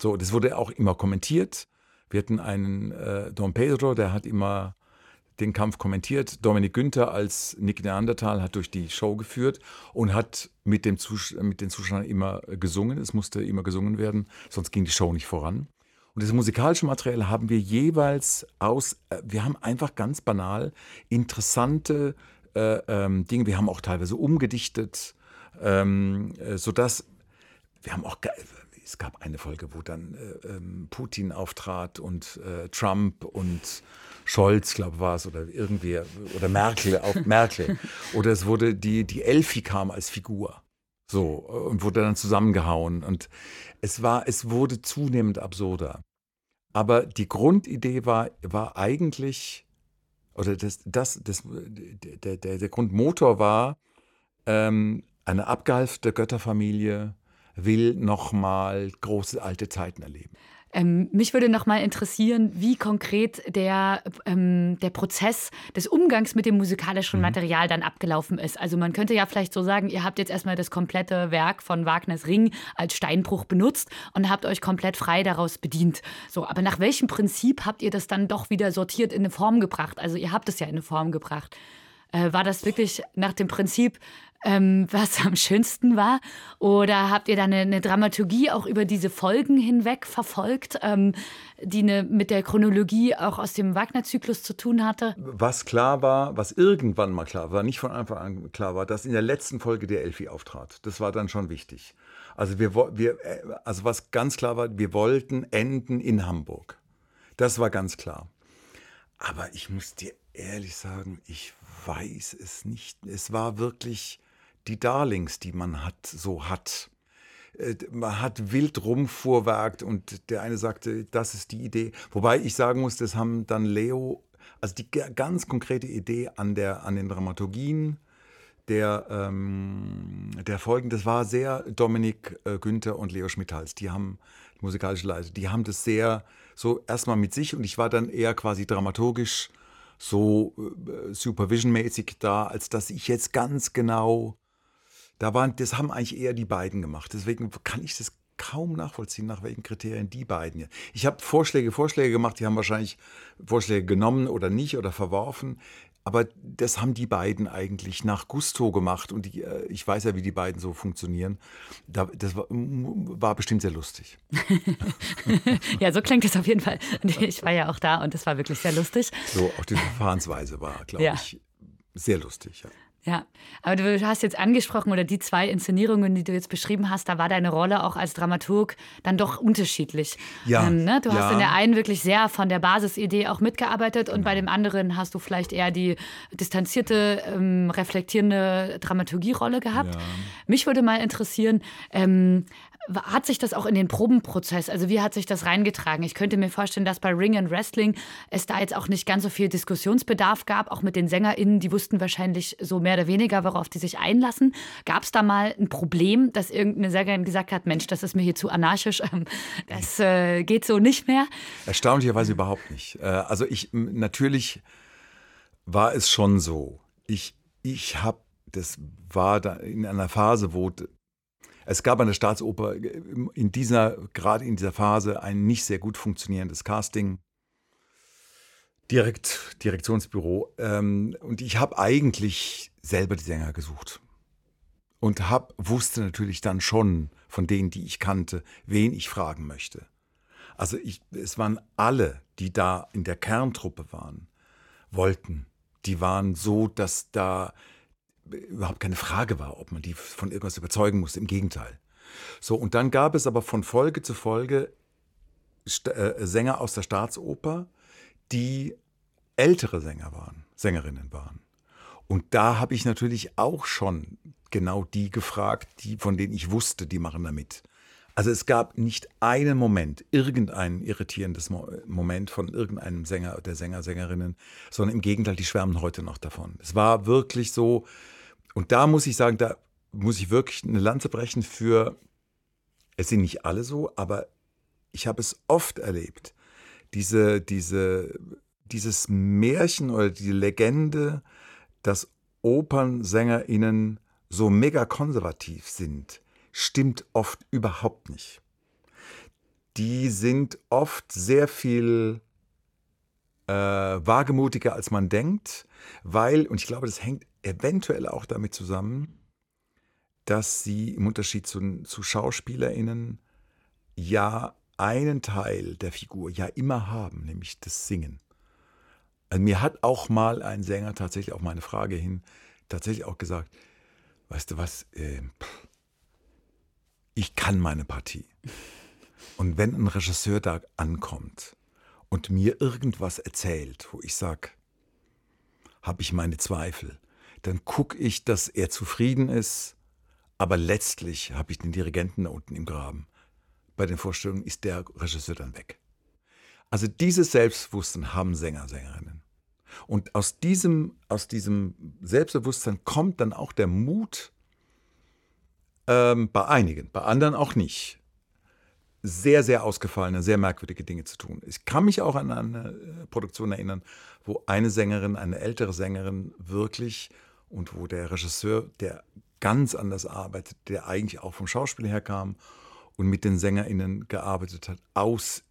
so, das wurde auch immer kommentiert. Wir hatten einen äh, Don Pedro, der hat immer den Kampf kommentiert. Dominik Günther als Nick Neandertal hat durch die Show geführt und hat mit, dem Zus mit den Zuschauern immer gesungen. Es musste immer gesungen werden, sonst ging die Show nicht voran. Und das musikalische Material haben wir jeweils aus, äh, wir haben einfach ganz banal interessante äh, ähm, Dinge, wir haben auch teilweise umgedichtet, ähm, äh, sodass wir haben auch es gab eine Folge, wo dann äh, ähm, Putin auftrat und äh, Trump und Scholz, glaube ich, war es, oder irgendwie, oder Merkel, auch Merkel. Oder es wurde, die, die Elfi kam als Figur. So, und wurde dann zusammengehauen. Und es war, es wurde zunehmend absurder. Aber die Grundidee war, war eigentlich, oder das, das, das, der, der, der Grundmotor war, ähm, eine abgehalfte Götterfamilie will nochmal große alte Zeiten erleben. Ähm, mich würde noch mal interessieren, wie konkret der, ähm, der Prozess des Umgangs mit dem musikalischen mhm. Material dann abgelaufen ist. Also man könnte ja vielleicht so sagen, ihr habt jetzt erstmal das komplette Werk von Wagners Ring als Steinbruch benutzt und habt euch komplett frei daraus bedient. So, aber nach welchem Prinzip habt ihr das dann doch wieder sortiert in eine Form gebracht? Also ihr habt es ja in eine Form gebracht. Äh, war das wirklich nach dem Prinzip, ähm, was am schönsten war? Oder habt ihr da eine, eine Dramaturgie auch über diese Folgen hinweg verfolgt, ähm, die eine, mit der Chronologie auch aus dem Wagner-Zyklus zu tun hatte? Was klar war, was irgendwann mal klar war, nicht von Anfang an klar war, dass in der letzten Folge der Elfi auftrat. Das war dann schon wichtig. Also, wir, wir, äh, also was ganz klar war, wir wollten enden in Hamburg. Das war ganz klar. Aber ich muss dir ehrlich sagen, ich weiß es nicht. Es war wirklich die Darlings, die man hat, so hat. Äh, man hat wild rumfuhrwerkt und der eine sagte, das ist die Idee. Wobei ich sagen muss, das haben dann Leo, also die ganz konkrete Idee an, der, an den Dramaturgien der, ähm, der Folgen, das war sehr Dominik äh, Günther und Leo Schmidhals. Die haben, die musikalische Leiter, die haben das sehr so erstmal mit sich und ich war dann eher quasi dramaturgisch so äh, supervisionmäßig da, als dass ich jetzt ganz genau da waren, das haben eigentlich eher die beiden gemacht. Deswegen kann ich das kaum nachvollziehen, nach welchen Kriterien die beiden hier. Ich habe Vorschläge, Vorschläge gemacht, die haben wahrscheinlich Vorschläge genommen oder nicht oder verworfen. Aber das haben die beiden eigentlich nach Gusto gemacht und die, äh, ich weiß ja, wie die beiden so funktionieren. das war, war bestimmt sehr lustig. ja, so klingt es auf jeden Fall. Ich war ja auch da und es war wirklich sehr lustig. So, auch die Verfahrensweise war, glaube ja. ich, sehr lustig. Ja. Ja, aber du hast jetzt angesprochen, oder die zwei Inszenierungen, die du jetzt beschrieben hast, da war deine Rolle auch als Dramaturg dann doch unterschiedlich. Ja. Ähm, ne? Du ja. hast in der einen wirklich sehr von der Basisidee auch mitgearbeitet und bei dem anderen hast du vielleicht eher die distanzierte, ähm, reflektierende Dramaturgierolle gehabt. Ja. Mich würde mal interessieren, ähm, hat sich das auch in den Probenprozess, also wie hat sich das reingetragen? Ich könnte mir vorstellen, dass bei Ring and Wrestling es da jetzt auch nicht ganz so viel Diskussionsbedarf gab, auch mit den SängerInnen, die wussten wahrscheinlich so mehr oder weniger, worauf die sich einlassen. Gab es da mal ein Problem, dass irgendeine Sängerin gesagt hat, Mensch, das ist mir hier zu anarchisch, ähm, das äh, geht so nicht mehr? Erstaunlicherweise überhaupt nicht. Äh, also ich, natürlich war es schon so. Ich, ich habe, das war da in einer Phase, wo es gab an der Staatsoper in dieser, gerade in dieser Phase ein nicht sehr gut funktionierendes Casting. Direkt, Direktionsbüro. Ähm, und ich habe eigentlich selber die Sänger gesucht. Und hab, wusste natürlich dann schon von denen, die ich kannte, wen ich fragen möchte. Also ich, es waren alle, die da in der Kerntruppe waren, wollten. Die waren so, dass da überhaupt keine Frage war, ob man die von irgendwas überzeugen musste. Im Gegenteil. So, und dann gab es aber von Folge zu Folge St äh, Sänger aus der Staatsoper, die ältere Sänger waren, Sängerinnen waren. Und da habe ich natürlich auch schon genau die gefragt, die, von denen ich wusste, die machen da mit. Also es gab nicht einen Moment, irgendein irritierendes Moment von irgendeinem Sänger oder Sänger, Sängerinnen, sondern im Gegenteil, die schwärmen heute noch davon. Es war wirklich so, und da muss ich sagen, da muss ich wirklich eine Lanze brechen für, es sind nicht alle so, aber ich habe es oft erlebt, diese, diese, dieses Märchen oder die Legende, dass OpernsängerInnen so mega konservativ sind, stimmt oft überhaupt nicht. Die sind oft sehr viel äh, wagemutiger, als man denkt, weil, und ich glaube, das hängt eventuell auch damit zusammen, dass sie im Unterschied zu, zu SchauspielerInnen ja einen Teil der Figur ja immer haben, nämlich das Singen. Also mir hat auch mal ein Sänger tatsächlich auf meine Frage hin tatsächlich auch gesagt, weißt du was, äh, ich kann meine Partie. Und wenn ein Regisseur da ankommt und mir irgendwas erzählt, wo ich sage, habe ich meine Zweifel, dann gucke ich, dass er zufrieden ist, aber letztlich habe ich den Dirigenten da unten im Graben. Bei den Vorstellungen ist der Regisseur dann weg. Also dieses Selbstbewusstsein haben Sänger, Sängerinnen. Und aus diesem, aus diesem Selbstbewusstsein kommt dann auch der Mut, ähm, bei einigen, bei anderen auch nicht, sehr, sehr ausgefallene, sehr merkwürdige Dinge zu tun. Ich kann mich auch an eine äh, Produktion erinnern, wo eine Sängerin, eine ältere Sängerin wirklich und wo der Regisseur, der ganz anders arbeitet, der eigentlich auch vom Schauspiel herkam und mit den SängerInnen gearbeitet hat, aus,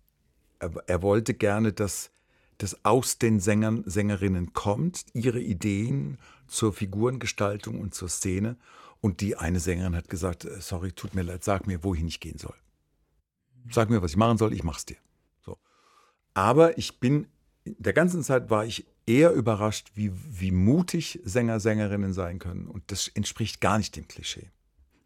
er, er wollte gerne, dass das aus den Sängern, Sängerinnen kommt, ihre Ideen zur Figurengestaltung und zur Szene. Und die eine Sängerin hat gesagt, äh, sorry, tut mir leid, sag mir, wohin ich gehen soll. Sag mir, was ich machen soll, ich mach's dir. So. Aber ich bin, der ganzen Zeit war ich eher überrascht, wie, wie mutig Sänger, Sängerinnen sein können. Und das entspricht gar nicht dem Klischee.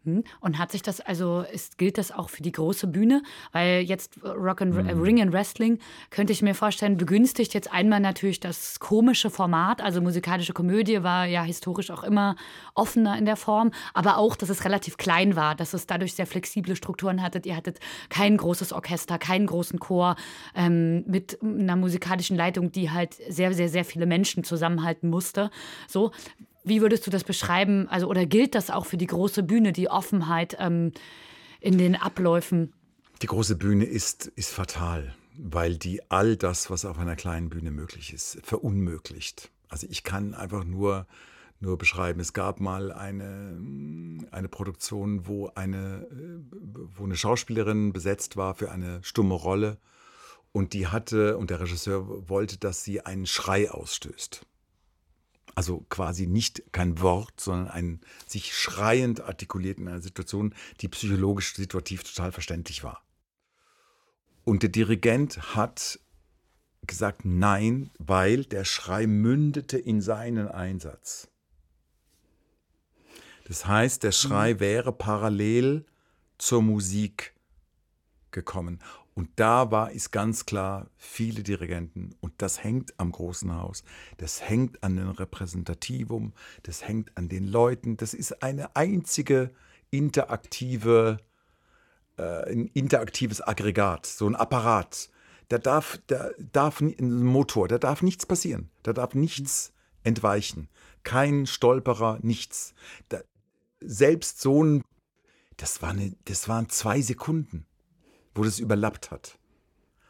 Hm? Und hat sich das, also ist, gilt das auch für die große Bühne? Weil jetzt Rock and mhm. Ring and Wrestling könnte ich mir vorstellen, begünstigt jetzt einmal natürlich das komische Format, also musikalische Komödie war ja historisch auch immer offener in der Form, aber auch, dass es relativ klein war, dass es dadurch sehr flexible Strukturen hattet. Ihr hattet kein großes Orchester, keinen großen Chor ähm, mit einer musikalischen Leitung, die halt sehr, sehr, sehr viele Menschen zusammenhalten musste. So, wie würdest du das beschreiben? Also, oder gilt das auch für die große Bühne, die Offenheit ähm, in den Abläufen? Die große Bühne ist, ist fatal, weil die all das, was auf einer kleinen Bühne möglich ist, verunmöglicht. Also ich kann einfach nur, nur beschreiben, es gab mal eine, eine Produktion, wo eine, wo eine Schauspielerin besetzt war für eine stumme Rolle und die hatte, und der Regisseur wollte, dass sie einen Schrei ausstößt. Also quasi nicht kein Wort, sondern ein sich schreiend artikuliert in einer Situation, die psychologisch situativ total verständlich war. Und der Dirigent hat gesagt nein, weil der Schrei mündete in seinen Einsatz. Das heißt, der Schrei mhm. wäre parallel zur Musik gekommen. Und da war es ganz klar, viele Dirigenten, und das hängt am großen Haus, das hängt an dem Repräsentativum, das hängt an den Leuten, das ist eine einzige interaktive, äh, ein interaktives Aggregat, so ein Apparat. Da darf, da darf ein Motor, da darf nichts passieren, da darf nichts entweichen, kein Stolperer, nichts. Da, selbst so ein, das, war das waren zwei Sekunden wo das überlappt hat.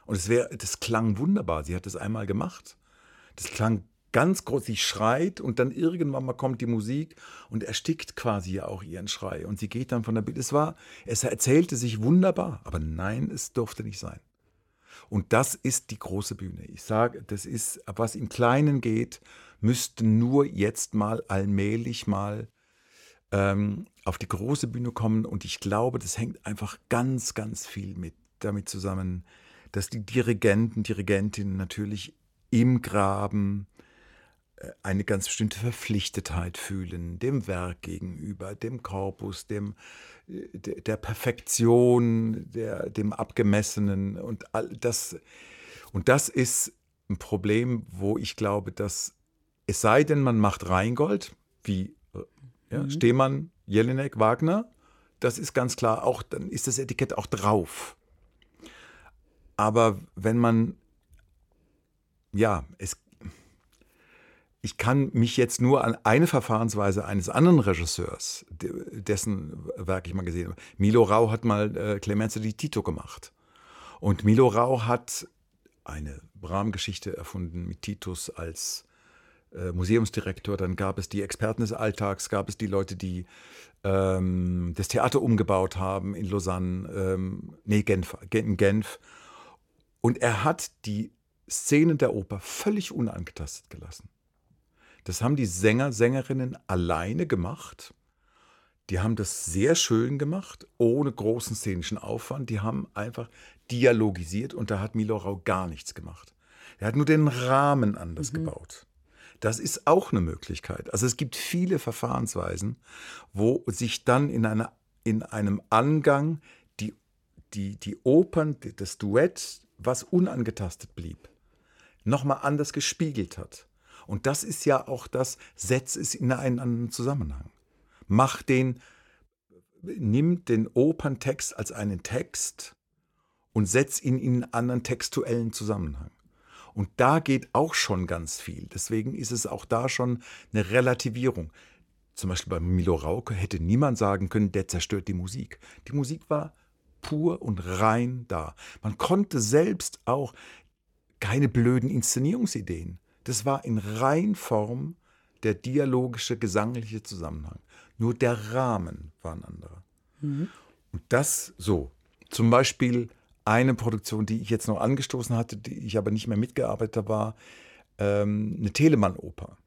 Und es wäre, das klang wunderbar. Sie hat das einmal gemacht. Das klang ganz groß. Sie schreit und dann irgendwann mal kommt die Musik und erstickt quasi ja auch ihren Schrei. Und sie geht dann von der Bild. Es war, es erzählte sich wunderbar, aber nein, es durfte nicht sein. Und das ist die große Bühne. Ich sage, das ist, was im Kleinen geht, müsste nur jetzt mal allmählich mal ähm, auf die große Bühne kommen. Und ich glaube, das hängt einfach ganz, ganz viel mit damit zusammen, dass die Dirigenten, Dirigentinnen natürlich im Graben äh, eine ganz bestimmte Verpflichtetheit fühlen, dem Werk gegenüber, dem Korpus, dem, äh, der Perfektion, der, dem Abgemessenen und all das. Und das ist ein Problem, wo ich glaube, dass es sei denn, man macht Rheingold, wie ja, mhm. Stehmann, Jelinek, Wagner, das ist ganz klar auch, dann ist das Etikett auch drauf. Aber wenn man, ja, es, ich kann mich jetzt nur an eine Verfahrensweise eines anderen Regisseurs, dessen Werk ich mal gesehen habe. Milo Rau hat mal äh, Clemenza di Tito gemacht. Und Milo Rau hat eine Rahmengeschichte erfunden mit Titus als äh, Museumsdirektor, dann gab es die Experten des Alltags, gab es die Leute, die ähm, das Theater umgebaut haben in Lausanne, ähm, nee, Genf, in Genf. Und er hat die Szenen der Oper völlig unangetastet gelassen. Das haben die Sänger, Sängerinnen alleine gemacht. Die haben das sehr schön gemacht, ohne großen szenischen Aufwand. Die haben einfach dialogisiert und da hat Milo Rau gar nichts gemacht. Er hat nur den Rahmen anders mhm. gebaut. Das ist auch eine Möglichkeit. Also es gibt viele Verfahrensweisen, wo sich dann in, einer, in einem Angang die, die, die Opern, das Duett, was unangetastet blieb, nochmal anders gespiegelt hat. Und das ist ja auch das, setz es in einen anderen Zusammenhang. Mach den, nimm den Operntext als einen Text und setz ihn in einen anderen textuellen Zusammenhang. Und da geht auch schon ganz viel. Deswegen ist es auch da schon eine Relativierung. Zum Beispiel bei Milo Rauke hätte niemand sagen können, der zerstört die Musik. Die Musik war pur und rein da. Man konnte selbst auch keine blöden Inszenierungsideen. Das war in Reinform der dialogische, gesangliche Zusammenhang. Nur der Rahmen war ein anderer. Mhm. Und das so. Zum Beispiel eine Produktion, die ich jetzt noch angestoßen hatte, die ich aber nicht mehr mitgearbeitet war ähm, eine Telemann-Oper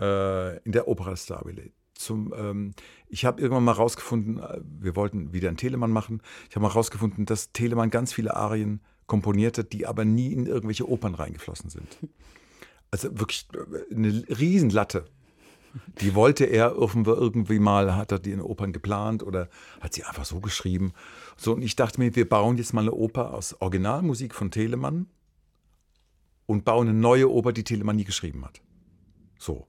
äh, in der Opera Stabile. Zum, ähm, ich habe irgendwann mal rausgefunden, äh, wir wollten wieder einen Telemann machen. Ich habe mal rausgefunden, dass Telemann ganz viele Arien komponierte, die aber nie in irgendwelche Opern reingeflossen sind. Also wirklich äh, eine Riesenlatte die wollte er irgendwie mal, hat er die in Opern geplant oder hat sie einfach so geschrieben. So, und ich dachte mir, wir bauen jetzt mal eine Oper aus Originalmusik von Telemann und bauen eine neue Oper, die Telemann nie geschrieben hat. So.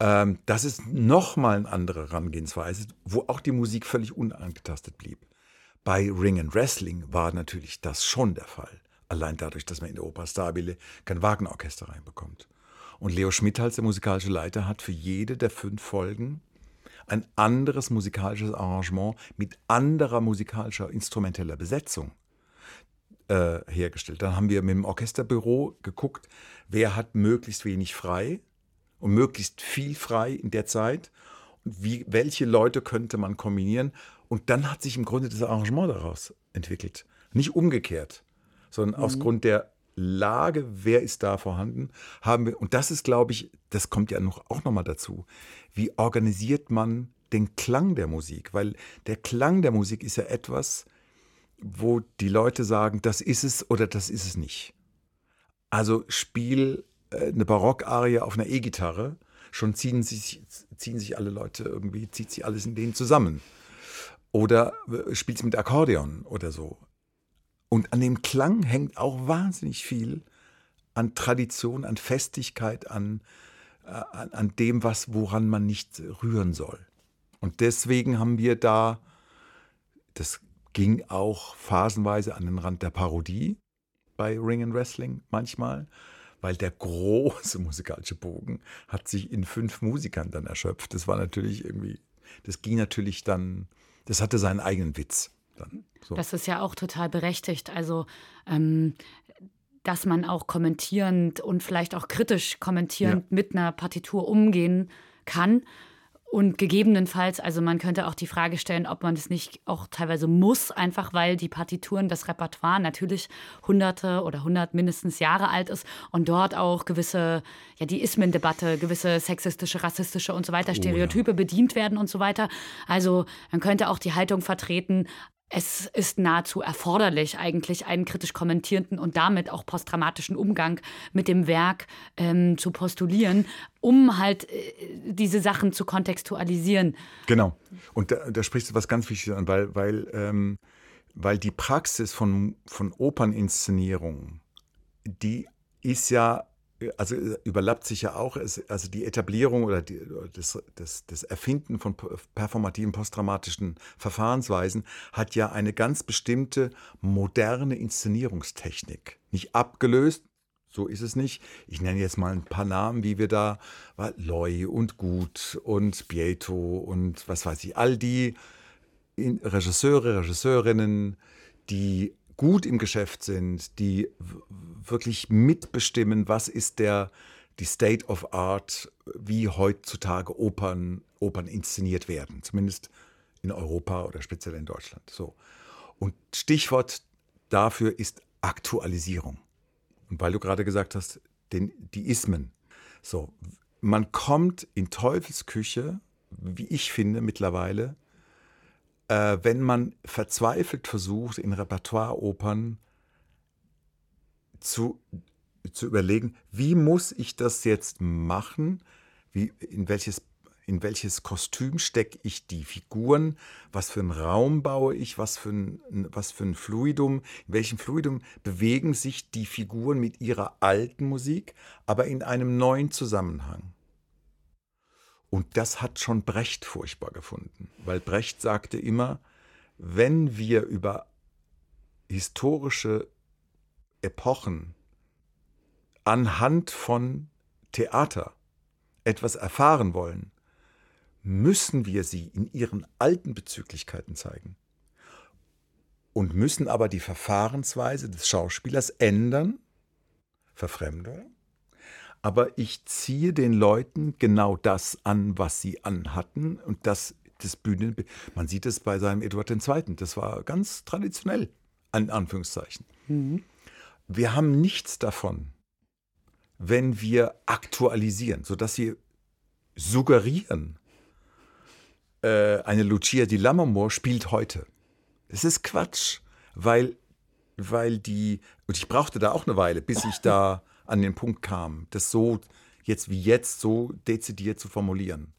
Ähm, das ist nochmal eine andere Herangehensweise, wo auch die Musik völlig unangetastet blieb. Bei Ring and Wrestling war natürlich das schon der Fall. Allein dadurch, dass man in der Oper Stabile kein Wagner-Orchester reinbekommt. Und Leo Schmidt als der musikalische Leiter hat für jede der fünf Folgen ein anderes musikalisches Arrangement mit anderer musikalischer instrumenteller Besetzung äh, hergestellt. Dann haben wir mit dem Orchesterbüro geguckt, wer hat möglichst wenig frei und möglichst viel frei in der Zeit und wie, welche Leute könnte man kombinieren. Und dann hat sich im Grunde das Arrangement daraus entwickelt. Nicht umgekehrt, sondern mhm. aus Grund der Lage, wer ist da vorhanden, haben wir, und das ist, glaube ich, das kommt ja noch, auch nochmal dazu, wie organisiert man den Klang der Musik? Weil der Klang der Musik ist ja etwas, wo die Leute sagen, das ist es oder das ist es nicht. Also spiel äh, eine Barockarie auf einer E-Gitarre, schon ziehen sich, ziehen sich alle Leute irgendwie, zieht sich alles in denen zusammen. Oder äh, spielt sie mit Akkordeon oder so. Und an dem Klang hängt auch wahnsinnig viel an Tradition, an Festigkeit, an, äh, an, an dem, was, woran man nicht rühren soll. Und deswegen haben wir da, das ging auch phasenweise an den Rand der Parodie bei Ring and Wrestling manchmal, weil der große musikalische Bogen hat sich in fünf Musikern dann erschöpft. Das war natürlich irgendwie, das ging natürlich dann, das hatte seinen eigenen Witz. Dann, so. Das ist ja auch total berechtigt. Also ähm, dass man auch kommentierend und vielleicht auch kritisch kommentierend ja. mit einer Partitur umgehen kann. Und gegebenenfalls, also man könnte auch die Frage stellen, ob man das nicht auch teilweise muss, einfach weil die Partituren, das Repertoire natürlich hunderte oder hundert mindestens Jahre alt ist und dort auch gewisse, ja, die Ismen-Debatte, gewisse sexistische, rassistische und so weiter, Stereotype oh, ja. bedient werden und so weiter. Also man könnte auch die Haltung vertreten, es ist nahezu erforderlich, eigentlich einen kritisch kommentierenden und damit auch posttraumatischen Umgang mit dem Werk ähm, zu postulieren, um halt äh, diese Sachen zu kontextualisieren. Genau. Und da, da sprichst du was ganz Wichtiges an, weil, weil, ähm, weil die Praxis von, von Operninszenierung, die ist ja also äh, überlappt sich ja auch, also die Etablierung oder die, das, das, das, Erfinden von performativen posttraumatischen Verfahrensweisen hat ja eine ganz bestimmte moderne Inszenierungstechnik. Nicht abgelöst, so ist es nicht. Ich nenne jetzt mal ein paar Namen, wie wir da, Loy und Gut und Bieto und was weiß ich, all die Regisseure, Regisseurinnen, die gut im Geschäft sind, die wirklich mitbestimmen, was ist der, die State of Art, wie heutzutage Opern, Opern inszeniert werden, zumindest in Europa oder speziell in Deutschland. So. Und Stichwort dafür ist Aktualisierung. Und weil du gerade gesagt hast, den, die Ismen. So, man kommt in Teufelsküche, wie ich finde mittlerweile, äh, wenn man verzweifelt versucht, in Repertoireopern zu, zu überlegen, wie muss ich das jetzt machen, wie, in, welches, in welches Kostüm stecke ich die Figuren, was für einen Raum baue ich, was für ein, was für ein Fluidum, in welchem Fluidum bewegen sich die Figuren mit ihrer alten Musik, aber in einem neuen Zusammenhang. Und das hat schon Brecht furchtbar gefunden, weil Brecht sagte immer, wenn wir über historische Epochen anhand von Theater etwas erfahren wollen, müssen wir sie in ihren alten Bezüglichkeiten zeigen. Und müssen aber die Verfahrensweise des Schauspielers ändern, Verfremdung, aber ich ziehe den Leuten genau das an, was sie anhatten und das das Bühnen. Man sieht es bei seinem Eduard II. Das war ganz traditionell, an Anführungszeichen. Mhm. Wir haben nichts davon, wenn wir aktualisieren, sodass sie suggerieren, äh, eine Lucia di Lammermoor spielt heute. Das ist Quatsch, weil, weil die, und ich brauchte da auch eine Weile, bis ich da an den Punkt kam, das so jetzt wie jetzt so dezidiert zu formulieren.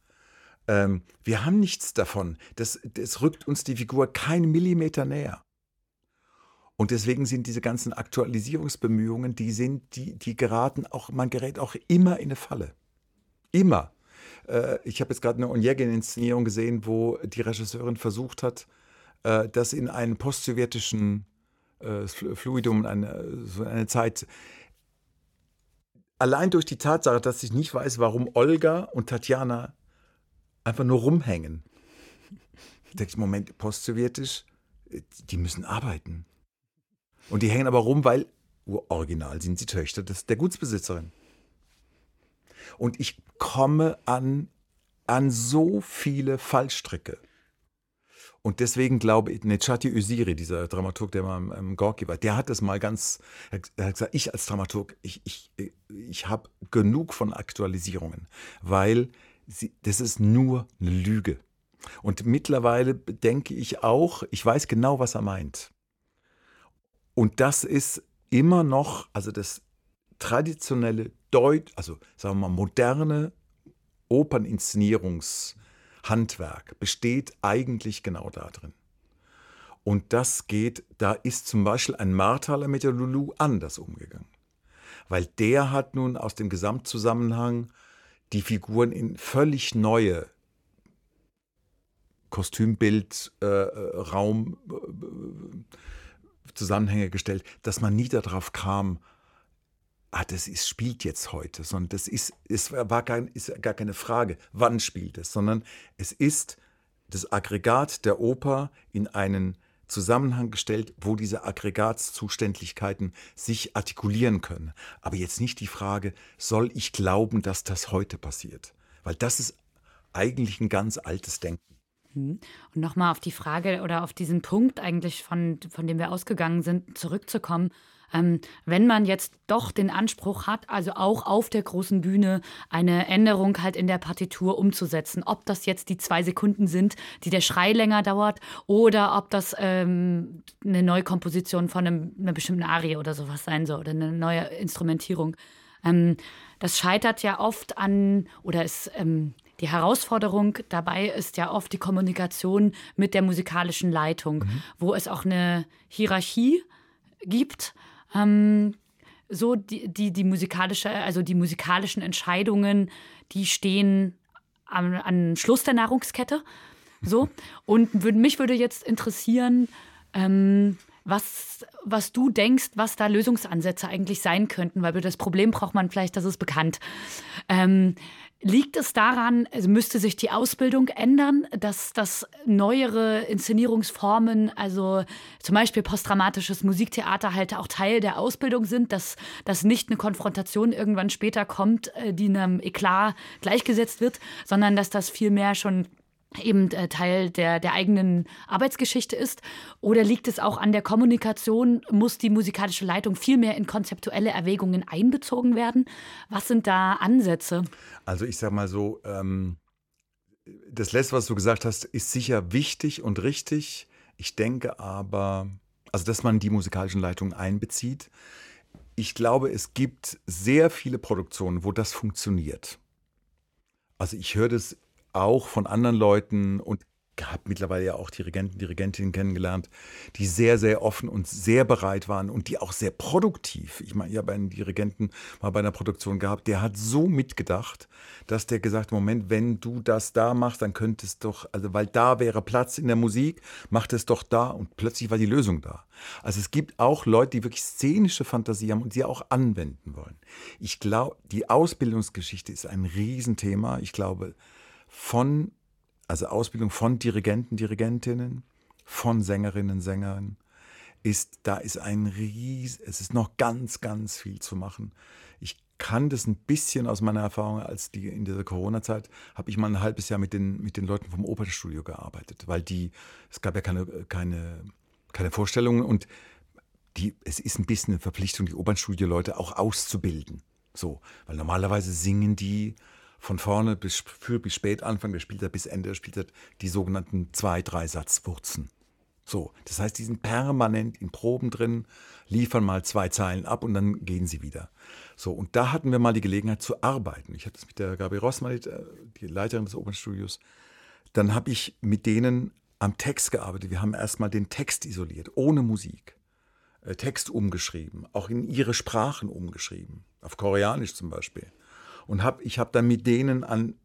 Ähm, wir haben nichts davon. Das, das rückt uns die Figur keinen Millimeter näher. Und deswegen sind diese ganzen Aktualisierungsbemühungen, die sind, die, die geraten auch, man gerät auch immer in eine Falle. Immer. Äh, ich habe jetzt gerade eine Onegin-Inszenierung gesehen, wo die Regisseurin versucht hat, äh, das in einen postsowjetischen äh, Fluidum, eine, so eine Zeit allein durch die Tatsache, dass ich nicht weiß, warum Olga und Tatjana einfach nur rumhängen. Ich denke, Moment, postsowjetisch, die müssen arbeiten. Und die hängen aber rum, weil original sind sie Töchter des, der Gutsbesitzerin. Und ich komme an, an so viele Fallstricke. Und deswegen glaube ich, Nechati Usiri, dieser Dramaturg, der mal im, im Gorki war, der hat das mal ganz, er hat gesagt, ich als Dramaturg, ich, ich, ich habe genug von Aktualisierungen, weil sie, das ist nur eine Lüge. Und mittlerweile denke ich auch, ich weiß genau, was er meint. Und das ist immer noch, also das traditionelle Deut, also sagen wir mal moderne Operninszenierungshandwerk besteht eigentlich genau darin. Und das geht, da ist zum Beispiel ein Marthaler mit der Lulu anders umgegangen. Weil der hat nun aus dem Gesamtzusammenhang die Figuren in völlig neue Kostümbild, äh, äh Raum, äh, Zusammenhänge gestellt, dass man nie darauf kam, ah, das ist, spielt jetzt heute, sondern das ist, es war kein, ist gar keine Frage, wann spielt es, sondern es ist das Aggregat der Oper in einen Zusammenhang gestellt, wo diese Aggregatzuständigkeiten sich artikulieren können. Aber jetzt nicht die Frage, soll ich glauben, dass das heute passiert? Weil das ist eigentlich ein ganz altes Denken. Mhm. Und nochmal auf die Frage oder auf diesen Punkt eigentlich, von, von dem wir ausgegangen sind, zurückzukommen. Ähm, wenn man jetzt doch den Anspruch hat, also auch auf der großen Bühne eine Änderung halt in der Partitur umzusetzen, ob das jetzt die zwei Sekunden sind, die der Schrei länger dauert, oder ob das ähm, eine Neukomposition von einem, einer bestimmten Arie oder sowas sein soll oder eine neue Instrumentierung. Ähm, das scheitert ja oft an oder ist ähm, die Herausforderung dabei ist ja oft die Kommunikation mit der musikalischen Leitung, mhm. wo es auch eine Hierarchie gibt. Ähm, so die, die, die musikalische, also die musikalischen Entscheidungen, die stehen am, am Schluss der Nahrungskette. So. Und würd, mich würde jetzt interessieren, ähm, was, was du denkst, was da Lösungsansätze eigentlich sein könnten, weil über das Problem braucht man vielleicht, das ist bekannt. Ähm, Liegt es daran, also müsste sich die Ausbildung ändern, dass, dass neuere Inszenierungsformen, also zum Beispiel postdramatisches Musiktheater, halt auch Teil der Ausbildung sind, dass, dass nicht eine Konfrontation irgendwann später kommt, äh, die einem Eklat gleichgesetzt wird, sondern dass das vielmehr schon eben äh, Teil der, der eigenen Arbeitsgeschichte ist? Oder liegt es auch an der Kommunikation? Muss die musikalische Leitung viel mehr in konzeptuelle Erwägungen einbezogen werden? Was sind da Ansätze? Also ich sage mal so, ähm, das Letzte, was du gesagt hast, ist sicher wichtig und richtig. Ich denke aber, also dass man die musikalischen Leitungen einbezieht. Ich glaube, es gibt sehr viele Produktionen, wo das funktioniert. Also ich höre das auch von anderen Leuten und habe mittlerweile ja auch Dirigenten, Dirigentinnen kennengelernt, die sehr, sehr offen und sehr bereit waren und die auch sehr produktiv. Ich meine, ich habe einen Dirigenten mal bei einer Produktion gehabt, der hat so mitgedacht, dass der gesagt hat, Moment, wenn du das da machst, dann könntest doch, also weil da wäre Platz in der Musik, mach das doch da und plötzlich war die Lösung da. Also es gibt auch Leute, die wirklich szenische Fantasie haben und sie auch anwenden wollen. Ich glaube, die Ausbildungsgeschichte ist ein Riesenthema. Ich glaube, von, also Ausbildung von Dirigenten, Dirigentinnen, von Sängerinnen, Sängern, ist, da ist ein Ries, es ist noch ganz, ganz viel zu machen. Ich kann das ein bisschen aus meiner Erfahrung, als die in dieser Corona-Zeit, habe ich mal ein halbes Jahr mit den, mit den Leuten vom Opernstudio gearbeitet, weil die, es gab ja keine, keine, keine Vorstellungen und die, es ist ein bisschen eine Verpflichtung, die Opernstudio-Leute auch auszubilden. So, weil normalerweise singen die von vorne bis früh bis spät Anfang, der spielt er bis Ende, der spielt er die sogenannten zwei, drei Satzwurzen. So, das heißt, die sind permanent in Proben drin, liefern mal zwei Zeilen ab und dann gehen sie wieder. So, und da hatten wir mal die Gelegenheit zu arbeiten. Ich hatte es mit der Gabi Rossmann, äh, die Leiterin des Opernstudios, dann habe ich mit denen am Text gearbeitet. Wir haben erstmal den Text isoliert, ohne Musik. Äh, Text umgeschrieben, auch in ihre Sprachen umgeschrieben, auf Koreanisch zum Beispiel und hab, ich habe dann mit denen an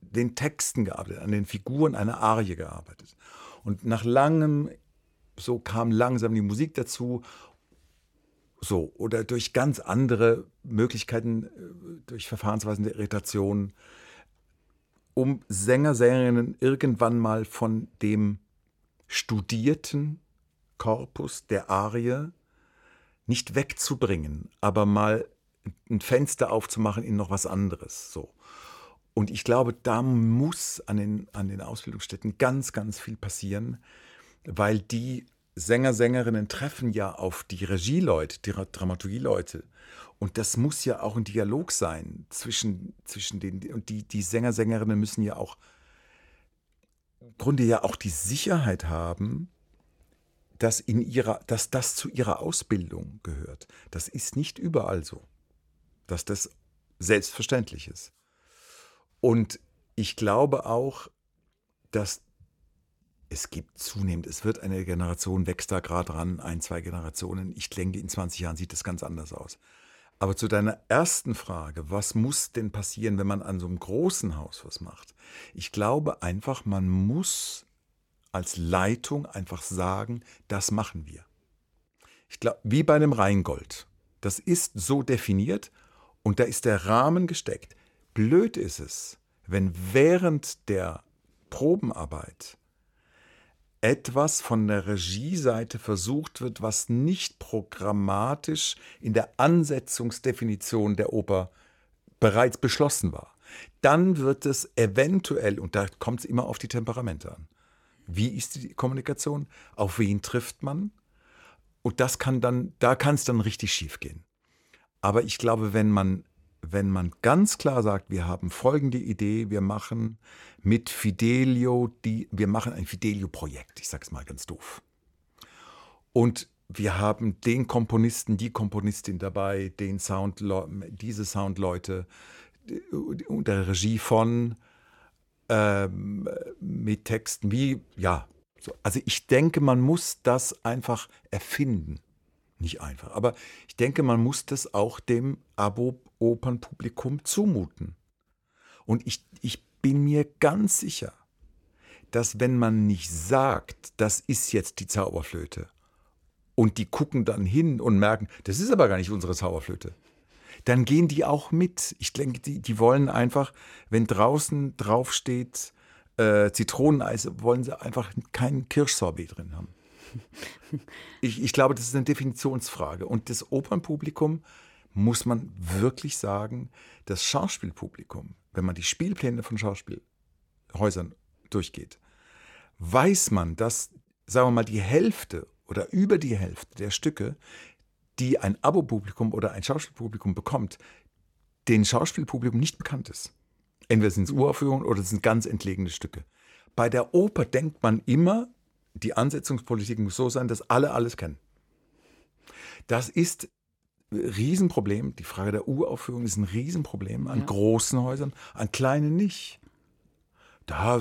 den Texten gearbeitet, an den Figuren einer Arie gearbeitet. Und nach langem, so kam langsam die Musik dazu, so, oder durch ganz andere Möglichkeiten, äh, durch Verfahrensweisen der Irritation, um Sänger, Sängerinnen irgendwann mal von dem studierten Korpus der Arie nicht wegzubringen, aber mal ein Fenster aufzumachen in noch was anderes. So. Und ich glaube, da muss an den, an den Ausbildungsstätten ganz, ganz viel passieren, weil die Sänger, Sängerinnen treffen ja auf die Regieleute, die Dramaturgieleute. Und das muss ja auch ein Dialog sein zwischen, zwischen den, und die, die Sänger, Sängerinnen müssen ja auch im Grunde ja auch die Sicherheit haben, dass, in ihrer, dass das zu ihrer Ausbildung gehört. Das ist nicht überall so dass das selbstverständlich ist. Und ich glaube auch, dass es gibt zunehmend, es wird eine Generation, wächst da gerade ran, ein, zwei Generationen. Ich denke, in 20 Jahren sieht das ganz anders aus. Aber zu deiner ersten Frage, was muss denn passieren, wenn man an so einem großen Haus was macht? Ich glaube einfach, man muss als Leitung einfach sagen, das machen wir. Ich glaube, wie bei einem Rheingold. Das ist so definiert und da ist der Rahmen gesteckt. Blöd ist es, wenn während der Probenarbeit etwas von der Regieseite versucht wird, was nicht programmatisch in der Ansetzungsdefinition der Oper bereits beschlossen war. Dann wird es eventuell, und da kommt es immer auf die Temperamente an, wie ist die Kommunikation, auf wen trifft man, und das kann dann, da kann es dann richtig schief gehen. Aber ich glaube, wenn man wenn man ganz klar sagt, wir haben folgende Idee, wir machen mit Fidelio, die, wir machen ein Fidelio-Projekt, ich sage es mal ganz doof. Und wir haben den Komponisten, die Komponistin dabei, den Sound, diese Soundleute unter Regie von ähm, mit Texten wie, ja, so. also ich denke, man muss das einfach erfinden. Nicht einfach, aber ich denke, man muss das auch dem Abo Opernpublikum zumuten. Und ich, ich bin mir ganz sicher, dass wenn man nicht sagt, das ist jetzt die Zauberflöte, und die gucken dann hin und merken, das ist aber gar nicht unsere Zauberflöte, dann gehen die auch mit. Ich denke, die, die wollen einfach, wenn draußen draufsteht äh, Zitroneneis, wollen sie einfach keinen Kirschsorbet drin haben. Ich, ich glaube, das ist eine Definitionsfrage. Und das Opernpublikum muss man wirklich sagen, das Schauspielpublikum, wenn man die Spielpläne von Schauspielhäusern durchgeht, weiß man, dass, sagen wir mal, die Hälfte oder über die Hälfte der Stücke, die ein Abo-Publikum oder ein Schauspielpublikum bekommt, den Schauspielpublikum nicht bekannt ist. Entweder sind es Uraufführungen oder es sind ganz entlegene Stücke. Bei der Oper denkt man immer, die Ansetzungspolitik muss so sein, dass alle alles kennen. Das ist Riesenproblem. Die Frage der Uraufführung ist ein Riesenproblem an ja. großen Häusern, an kleinen nicht. Da,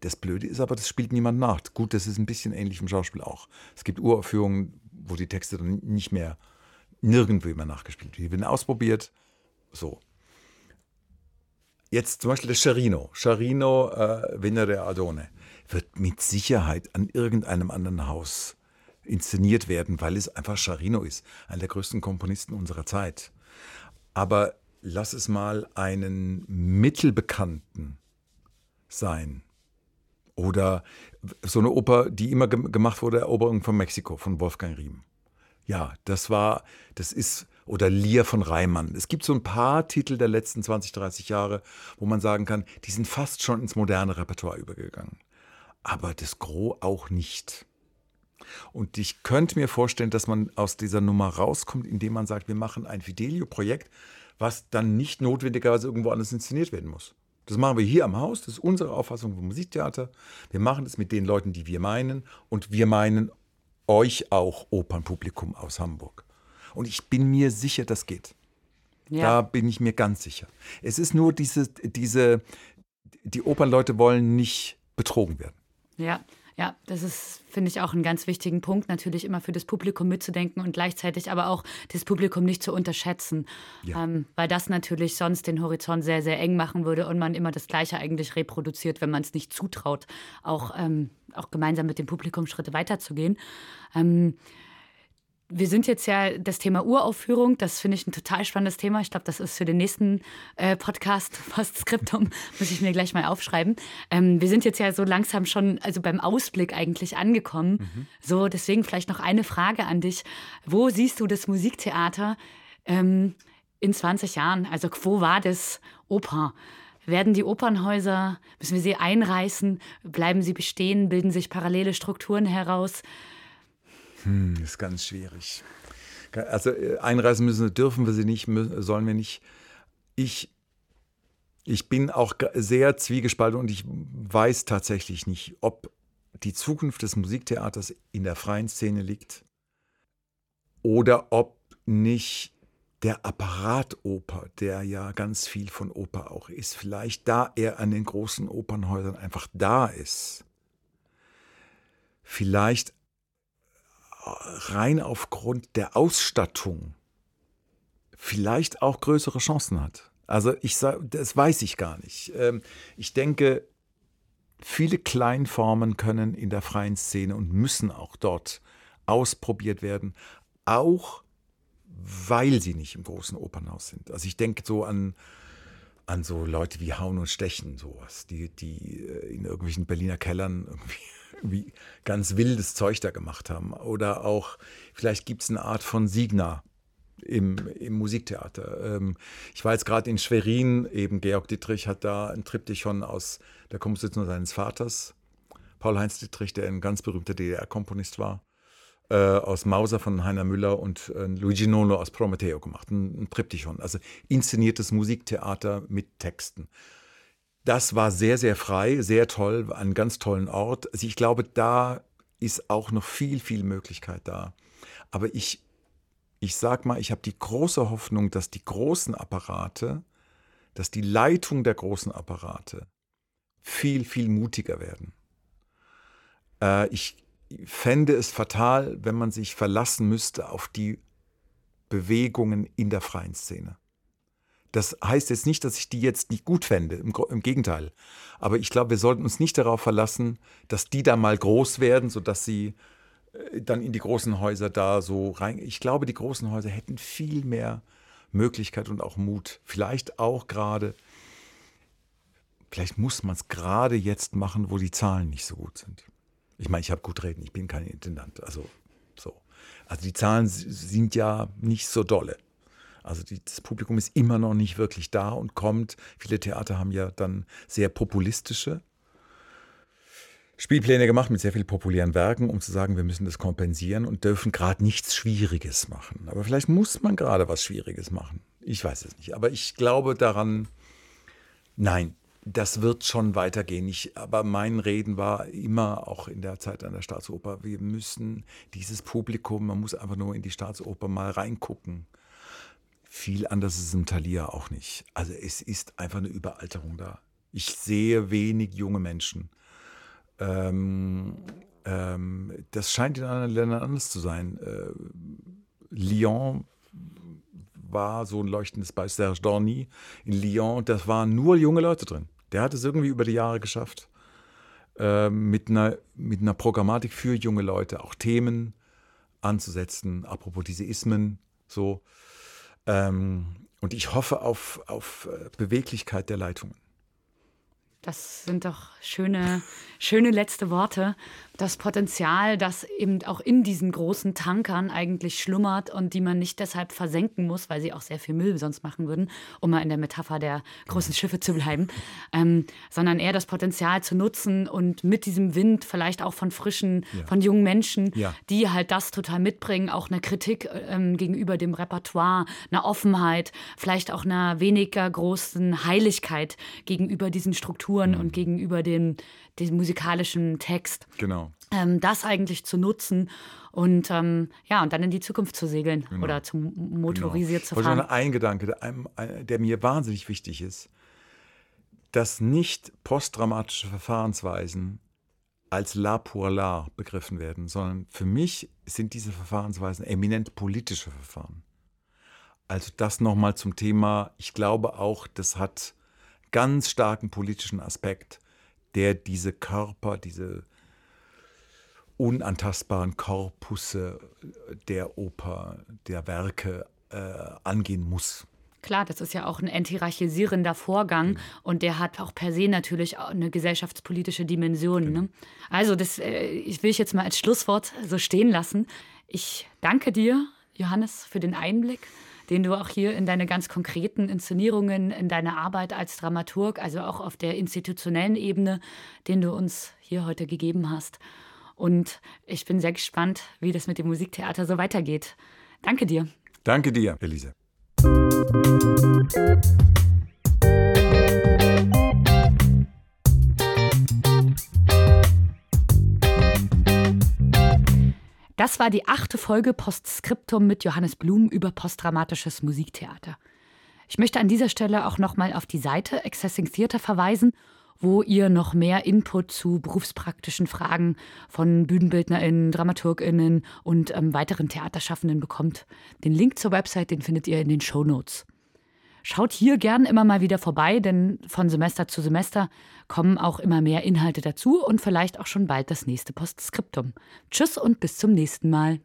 das Blöde ist aber, das spielt niemand nach. Gut, das ist ein bisschen ähnlich im Schauspiel auch. Es gibt Uraufführungen, wo die Texte dann nicht mehr nirgendwo mehr nachgespielt werden. Die werden ausprobiert. So. Jetzt zum Beispiel das Charino. Charino, äh, Venere Adone, wird mit Sicherheit an irgendeinem anderen Haus inszeniert werden, weil es einfach Charino ist, einer der größten Komponisten unserer Zeit. Aber lass es mal einen Mittelbekannten sein. Oder so eine Oper, die immer gemacht wurde, Eroberung von Mexiko von Wolfgang Riem. Ja, das war, das ist, oder Lear von Reimann. Es gibt so ein paar Titel der letzten 20, 30 Jahre, wo man sagen kann, die sind fast schon ins moderne Repertoire übergegangen. Aber das Gros auch nicht. Und ich könnte mir vorstellen, dass man aus dieser Nummer rauskommt, indem man sagt, wir machen ein Fidelio-Projekt, was dann nicht notwendigerweise irgendwo anders inszeniert werden muss. Das machen wir hier am Haus, das ist unsere Auffassung vom Musiktheater. Wir machen das mit den Leuten, die wir meinen und wir meinen euch auch, Opernpublikum aus Hamburg. Und ich bin mir sicher, das geht. Ja. Da bin ich mir ganz sicher. Es ist nur diese, diese, die Opernleute wollen nicht betrogen werden. Ja, ja, das ist, finde ich, auch einen ganz wichtigen Punkt, natürlich immer für das Publikum mitzudenken und gleichzeitig aber auch das Publikum nicht zu unterschätzen, ja. ähm, weil das natürlich sonst den Horizont sehr, sehr eng machen würde und man immer das Gleiche eigentlich reproduziert, wenn man es nicht zutraut, auch, ähm, auch gemeinsam mit dem Publikum Schritte weiterzugehen. Ähm, wir sind jetzt ja das Thema Uraufführung, das finde ich ein total spannendes Thema. Ich glaube, das ist für den nächsten äh, Podcast, Postskriptum, muss ich mir gleich mal aufschreiben. Ähm, wir sind jetzt ja so langsam schon, also beim Ausblick eigentlich angekommen. Mhm. So, deswegen vielleicht noch eine Frage an dich. Wo siehst du das Musiktheater ähm, in 20 Jahren? Also, wo war das Oper? Werden die Opernhäuser, müssen wir sie einreißen? Bleiben sie bestehen? Bilden sich parallele Strukturen heraus? Hm, ist ganz schwierig. Also äh, einreisen müssen dürfen wir sie nicht, sollen wir nicht. Ich, ich bin auch sehr zwiegespalten und ich weiß tatsächlich nicht, ob die Zukunft des Musiktheaters in der freien Szene liegt oder ob nicht der Apparatoper, der ja ganz viel von Oper auch ist, vielleicht da er an den großen Opernhäusern einfach da ist, vielleicht rein aufgrund der Ausstattung vielleicht auch größere Chancen hat. Also ich sage, das weiß ich gar nicht. Ähm, ich denke, viele Kleinformen können in der freien Szene und müssen auch dort ausprobiert werden, auch weil sie nicht im großen Opernhaus sind. Also ich denke so an, an so Leute wie Hauen und Stechen, sowas, die, die äh, in irgendwelchen Berliner Kellern irgendwie wie ganz wildes Zeug da gemacht haben. Oder auch, vielleicht gibt es eine Art von Signa im, im Musiktheater. Ähm, ich war jetzt gerade in Schwerin, eben Georg Dietrich hat da ein Triptychon aus der Komposition seines Vaters, Paul-Heinz Dietrich, der ein ganz berühmter DDR-Komponist war, äh, aus Mauser von Heiner Müller und äh, Luigi Nono aus Prometeo gemacht, ein, ein Triptychon, also inszeniertes Musiktheater mit Texten. Das war sehr, sehr frei, sehr toll, an ganz tollen Ort. Also ich glaube, da ist auch noch viel, viel Möglichkeit da. Aber ich, ich sag mal, ich habe die große Hoffnung, dass die großen Apparate, dass die Leitung der großen Apparate viel, viel mutiger werden. Äh, ich fände es fatal, wenn man sich verlassen müsste auf die Bewegungen in der freien Szene. Das heißt jetzt nicht, dass ich die jetzt nicht gut fände, im, im, Gegenteil. Aber ich glaube, wir sollten uns nicht darauf verlassen, dass die da mal groß werden, sodass sie äh, dann in die großen Häuser da so rein. Ich glaube, die großen Häuser hätten viel mehr Möglichkeit und auch Mut. Vielleicht auch gerade, vielleicht muss man es gerade jetzt machen, wo die Zahlen nicht so gut sind. Ich meine, ich habe gut reden, ich bin kein Intendant. Also so. Also die Zahlen sind ja nicht so dolle. Also die, das Publikum ist immer noch nicht wirklich da und kommt. Viele Theater haben ja dann sehr populistische Spielpläne gemacht mit sehr vielen populären Werken, um zu sagen, wir müssen das kompensieren und dürfen gerade nichts Schwieriges machen. Aber vielleicht muss man gerade was Schwieriges machen. Ich weiß es nicht. Aber ich glaube daran, nein, das wird schon weitergehen. Ich, aber mein Reden war immer auch in der Zeit an der Staatsoper, wir müssen dieses Publikum, man muss einfach nur in die Staatsoper mal reingucken. Viel anders ist es im Thalia auch nicht. Also es ist einfach eine Überalterung da. Ich sehe wenig junge Menschen. Ähm, ähm, das scheint in anderen Ländern anders zu sein. Äh, Lyon war so ein leuchtendes bei Serge Dorny in Lyon. Da waren nur junge Leute drin. Der hat es irgendwie über die Jahre geschafft, äh, mit, einer, mit einer Programmatik für junge Leute auch Themen anzusetzen. Apropos diese Ismen, so. Ähm, und ich hoffe auf, auf äh, Beweglichkeit der Leitungen. Das sind doch schöne, schöne letzte Worte. Das Potenzial, das eben auch in diesen großen Tankern eigentlich schlummert und die man nicht deshalb versenken muss, weil sie auch sehr viel Müll sonst machen würden, um mal in der Metapher der großen Schiffe zu bleiben, ähm, sondern eher das Potenzial zu nutzen und mit diesem Wind vielleicht auch von frischen, ja. von jungen Menschen, ja. die halt das total mitbringen, auch eine Kritik ähm, gegenüber dem Repertoire, eine Offenheit, vielleicht auch einer weniger großen Heiligkeit gegenüber diesen Strukturen mhm. und gegenüber dem, dem musikalischen Text. Genau. Ähm, das eigentlich zu nutzen und ähm, ja, und dann in die Zukunft zu segeln genau. oder zu motorisiert genau. zu fahren. Ein Gedanke, der, der mir wahnsinnig wichtig ist, dass nicht postdramatische Verfahrensweisen als la pour la begriffen werden, sondern für mich sind diese Verfahrensweisen eminent politische Verfahren. Also das nochmal zum Thema, ich glaube auch, das hat ganz starken politischen Aspekt, der diese Körper, diese unantastbaren Korpusse der Oper, der Werke äh, angehen muss. Klar, das ist ja auch ein enthierarchisierender Vorgang genau. und der hat auch per se natürlich eine gesellschaftspolitische Dimension. Genau. Ne? Also, das äh, ich will ich jetzt mal als Schlusswort so stehen lassen. Ich danke dir, Johannes, für den Einblick den du auch hier in deine ganz konkreten Inszenierungen, in deine Arbeit als Dramaturg, also auch auf der institutionellen Ebene, den du uns hier heute gegeben hast. Und ich bin sehr gespannt, wie das mit dem Musiktheater so weitergeht. Danke dir. Danke dir, Elise. Das war die achte Folge Postskriptum mit Johannes Blum über postdramatisches Musiktheater. Ich möchte an dieser Stelle auch nochmal auf die Seite Accessing Theater verweisen, wo ihr noch mehr Input zu berufspraktischen Fragen von BühnenbildnerInnen, DramaturgInnen und ähm, weiteren Theaterschaffenden bekommt. Den Link zur Website, den findet ihr in den Show Notes. Schaut hier gern immer mal wieder vorbei, denn von Semester zu Semester kommen auch immer mehr Inhalte dazu und vielleicht auch schon bald das nächste Postskriptum. Tschüss und bis zum nächsten Mal.